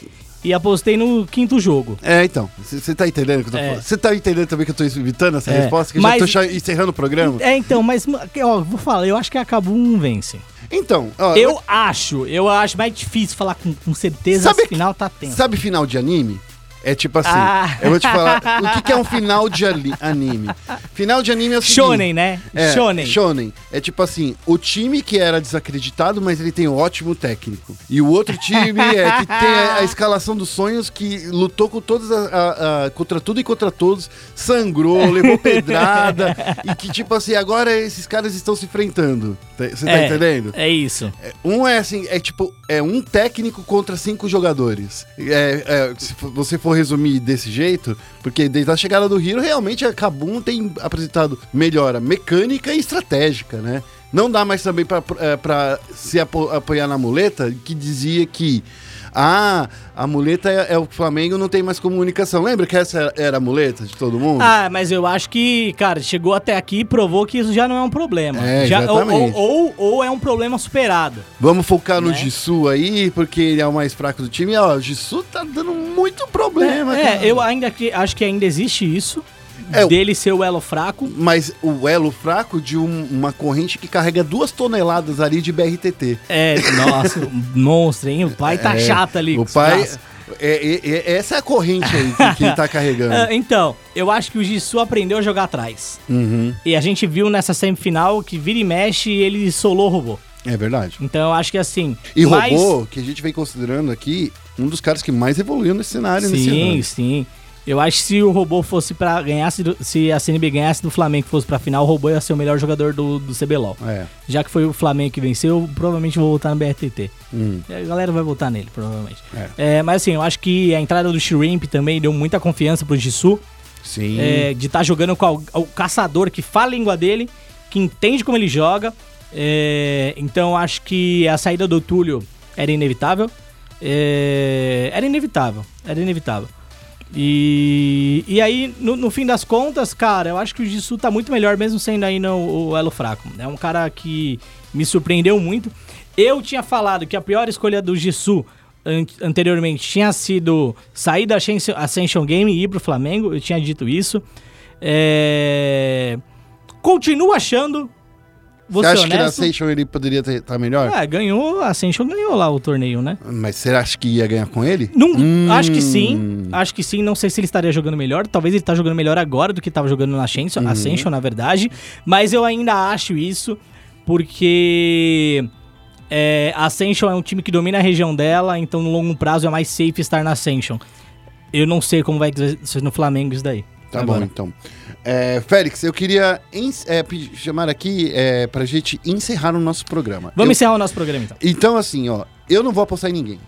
e apostei no quinto jogo. É, então, você tá entendendo o que eu tô É. falando? Você tá entendendo também que eu tô evitando essa É, resposta? Que eu mas- já tô encerrando o programa? É, então, mas, ó, vou falar, eu acho que a Kabum vence. Então, ó, Eu acho, eu acho mais difícil falar com, com certeza Sabe final tá tenso. Sabe final de anime? É tipo assim, Ah. eu vou te falar, o que, que é um final de anime? Final de anime é o seguinte... Shonen, né? É, Shonen. Shonen. É tipo assim, o time que era desacreditado, mas ele tem um ótimo técnico. E o outro time é que tem a, a escalação dos sonhos, que lutou com todas a- a- contra tudo e contra todos, sangrou, levou pedrada, e que tipo assim, agora esses caras estão se enfrentando. Tá- Você tá É, entendendo? É isso. Um é assim, é tipo, é um técnico contra cinco jogadores. É, é, se você for resumir desse jeito, porque desde a chegada do Hiro, realmente a Kabum tem apresentado melhora mecânica e estratégica, né? Não dá mais também pra, é, se apo- apoiar na muleta, que dizia que ah, a muleta é, é o Flamengo, não tem mais comunicação. Lembra que essa era- a muleta de todo mundo? Ah, mas eu acho que, cara, chegou até aqui e provou que isso já não é um problema. É, já, ou, ou, exatamente. ou, ou é um problema superado. Vamos focar no Né? Jisoo aí, porque ele é o mais fraco do time. Ó, o Jisoo tá dando muito problema, é, cara. eu ainda que, acho que ainda existe isso. É, dele ser o elo fraco. Mas o elo fraco de um- uma corrente que carrega duas toneladas ali de BRTT. É, nossa, monstro, hein? O pai tá É, chato ali. O pai. braços. é- é- é- essa é a corrente aí que, que ele tá carregando. Ah, então, eu acho que o Jisoo aprendeu a jogar atrás. Uhum, E a gente viu nessa semifinal que vira e mexe ele solou o robô. é verdade. Então eu acho que assim. E mas- robô, que a gente vem considerando aqui, um dos caras que mais evoluiu nesse cenário nesse Sim, sim. Eu acho que se o robô fosse pra ganhar, se a CNB ganhasse do Flamengo fosse pra final, o robô ia ser o melhor jogador do, do CBLOL. É. Já que foi o Flamengo que venceu, eu provavelmente vou votar no BRTT. Hum, A galera vai votar nele, provavelmente. É. É, mas assim, eu acho que a entrada do Shrimp também deu muita confiança pro Jisoo. sim. é, de estar jogando com o, o caçador que fala a língua dele, que entende como ele joga. É, então acho que a saída do Túlio era inevitável. É, era inevitável, era inevitável. E, e aí, no, no fim das contas, cara, eu acho que o Jisoo tá muito melhor, mesmo sendo ainda o, o elo fraco. É um cara que me surpreendeu muito. Eu tinha falado que a pior escolha do Jisoo an- anteriormente tinha sido sair da Ascension- Game e ir pro Flamengo. Eu tinha dito isso. É... Continuo achando. Vou Você ser acha que na honesto. Ascension ele poderia estar melhor? Ah, ganhou, a Ascension ganhou lá o torneio, né? Mas você acha que ia ganhar com ele? Não, Hum. Acho que sim. Acho que sim. Não sei se ele estaria jogando melhor. Talvez ele tá jogando melhor agora do que estava jogando na Ascension, Uhum. Ascension, na verdade. Mas eu ainda acho isso porque é, a Ascension é um time que domina a região dela, então no longo prazo é mais safe estar na Ascension. Eu não sei como vai ser no Flamengo isso daí. Tá Agora. bom, então. É, Félix, eu queria é, chamar aqui é, pra gente encerrar o nosso programa. Vamos Eu- encerrar o nosso programa então. Então, assim, ó, eu não vou apostar em ninguém.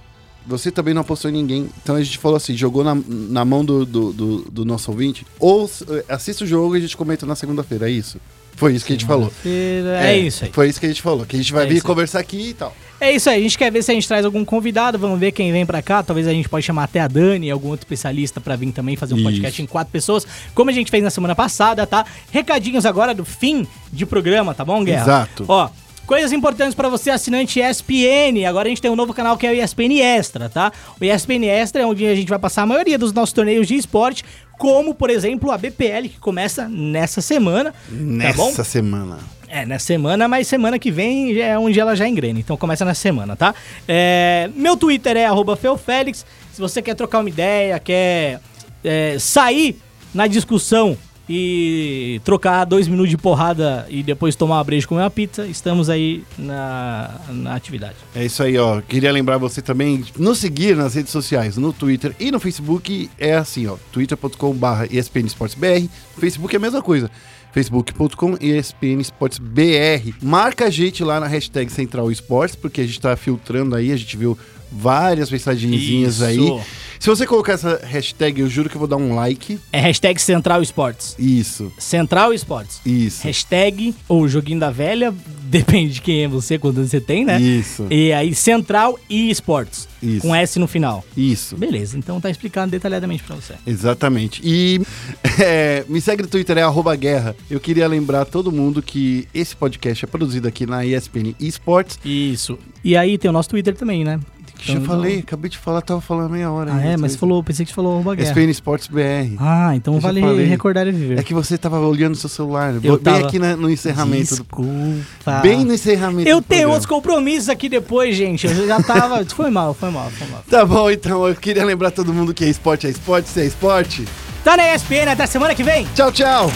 Você também não apostou em ninguém. Então a gente falou assim, jogou na, na mão do, do, do- do nosso ouvinte. Ou eh, assista o jogo e a gente comenta na segunda-feira, é isso? Foi isso que a gente falou. É, isso aí. Foi isso que a gente falou. Que a gente vai É vir conversar aqui e tal. É isso aí, a gente quer ver se a gente traz algum convidado, vamos ver quem vem pra cá. Talvez a gente pode chamar até a Dani, algum outro especialista pra vir também fazer um podcast Isso. em quatro pessoas, como a gente fez na semana passada, tá? Recadinhos agora do fim de programa, tá bom, Guerra? Exato. Ó, coisas importantes pra você, assinante ESPN. Agora a gente tem um novo canal que é o ESPN Extra, tá? O ESPN Extra é onde a gente vai passar a maioria dos nossos torneios de esporte, como, por exemplo, a BPL, que começa nessa semana, tá bom? Nessa semana. É, nessa semana, mas semana que vem é onde ela já engrena. Então começa nessa semana, tá? É, meu Twitter é arroba feufélix. Se você quer trocar uma ideia, quer é, sair na discussão e trocar dois minutos de porrada e depois tomar uma breja e comer uma pizza, estamos aí na, na atividade. É isso aí, ó. Queria lembrar você também nos seguir nas redes sociais, no Twitter e no Facebook. É assim, ó. twitter.com.br ESPN Esportes BR. Facebook é a mesma coisa. facebook.com ESPN Esportes BR. Marca a gente lá na hashtag Central Esportes, porque a gente tá filtrando aí, a gente viu várias mensagenzinhas Isso. aí. Se você colocar essa hashtag, eu juro que eu vou dar um like. É hashtag Central Esportes. Isso, Central Esportes. isso, Hashtag ou joguinho da velha, depende de quem é você, quando você tem, né? isso, E aí, Central e Esportes. Isso. Com S no final. isso. Beleza, então tá explicando detalhadamente pra você. Exatamente. E é, me segue no Twitter, é arroba guerra. Eu queria lembrar todo mundo que esse podcast é produzido aqui na ESPN Esports. Isso. E aí tem o nosso Twitter também, né? Que já Então, falei, acabei de falar, tava falando meia hora. Ah, aí, é, mas falou, pensei que você falou arroba guerra. ESPN Esports BR. Ah, então Eu vale falei. recordar e viver. É que você tava olhando seu celular. Eu bem tava. aqui na- no encerramento. do- Desculpa. Bem no encerramento. Eu do tenho programa. outros compromissos aqui depois, gente. Eu já tava. foi mal, foi mal, foi mal. Tá bom, então. Eu queria lembrar todo mundo que é esporte é esporte, se é esporte. Tá na ESPN, até semana que vem. Tchau, tchau.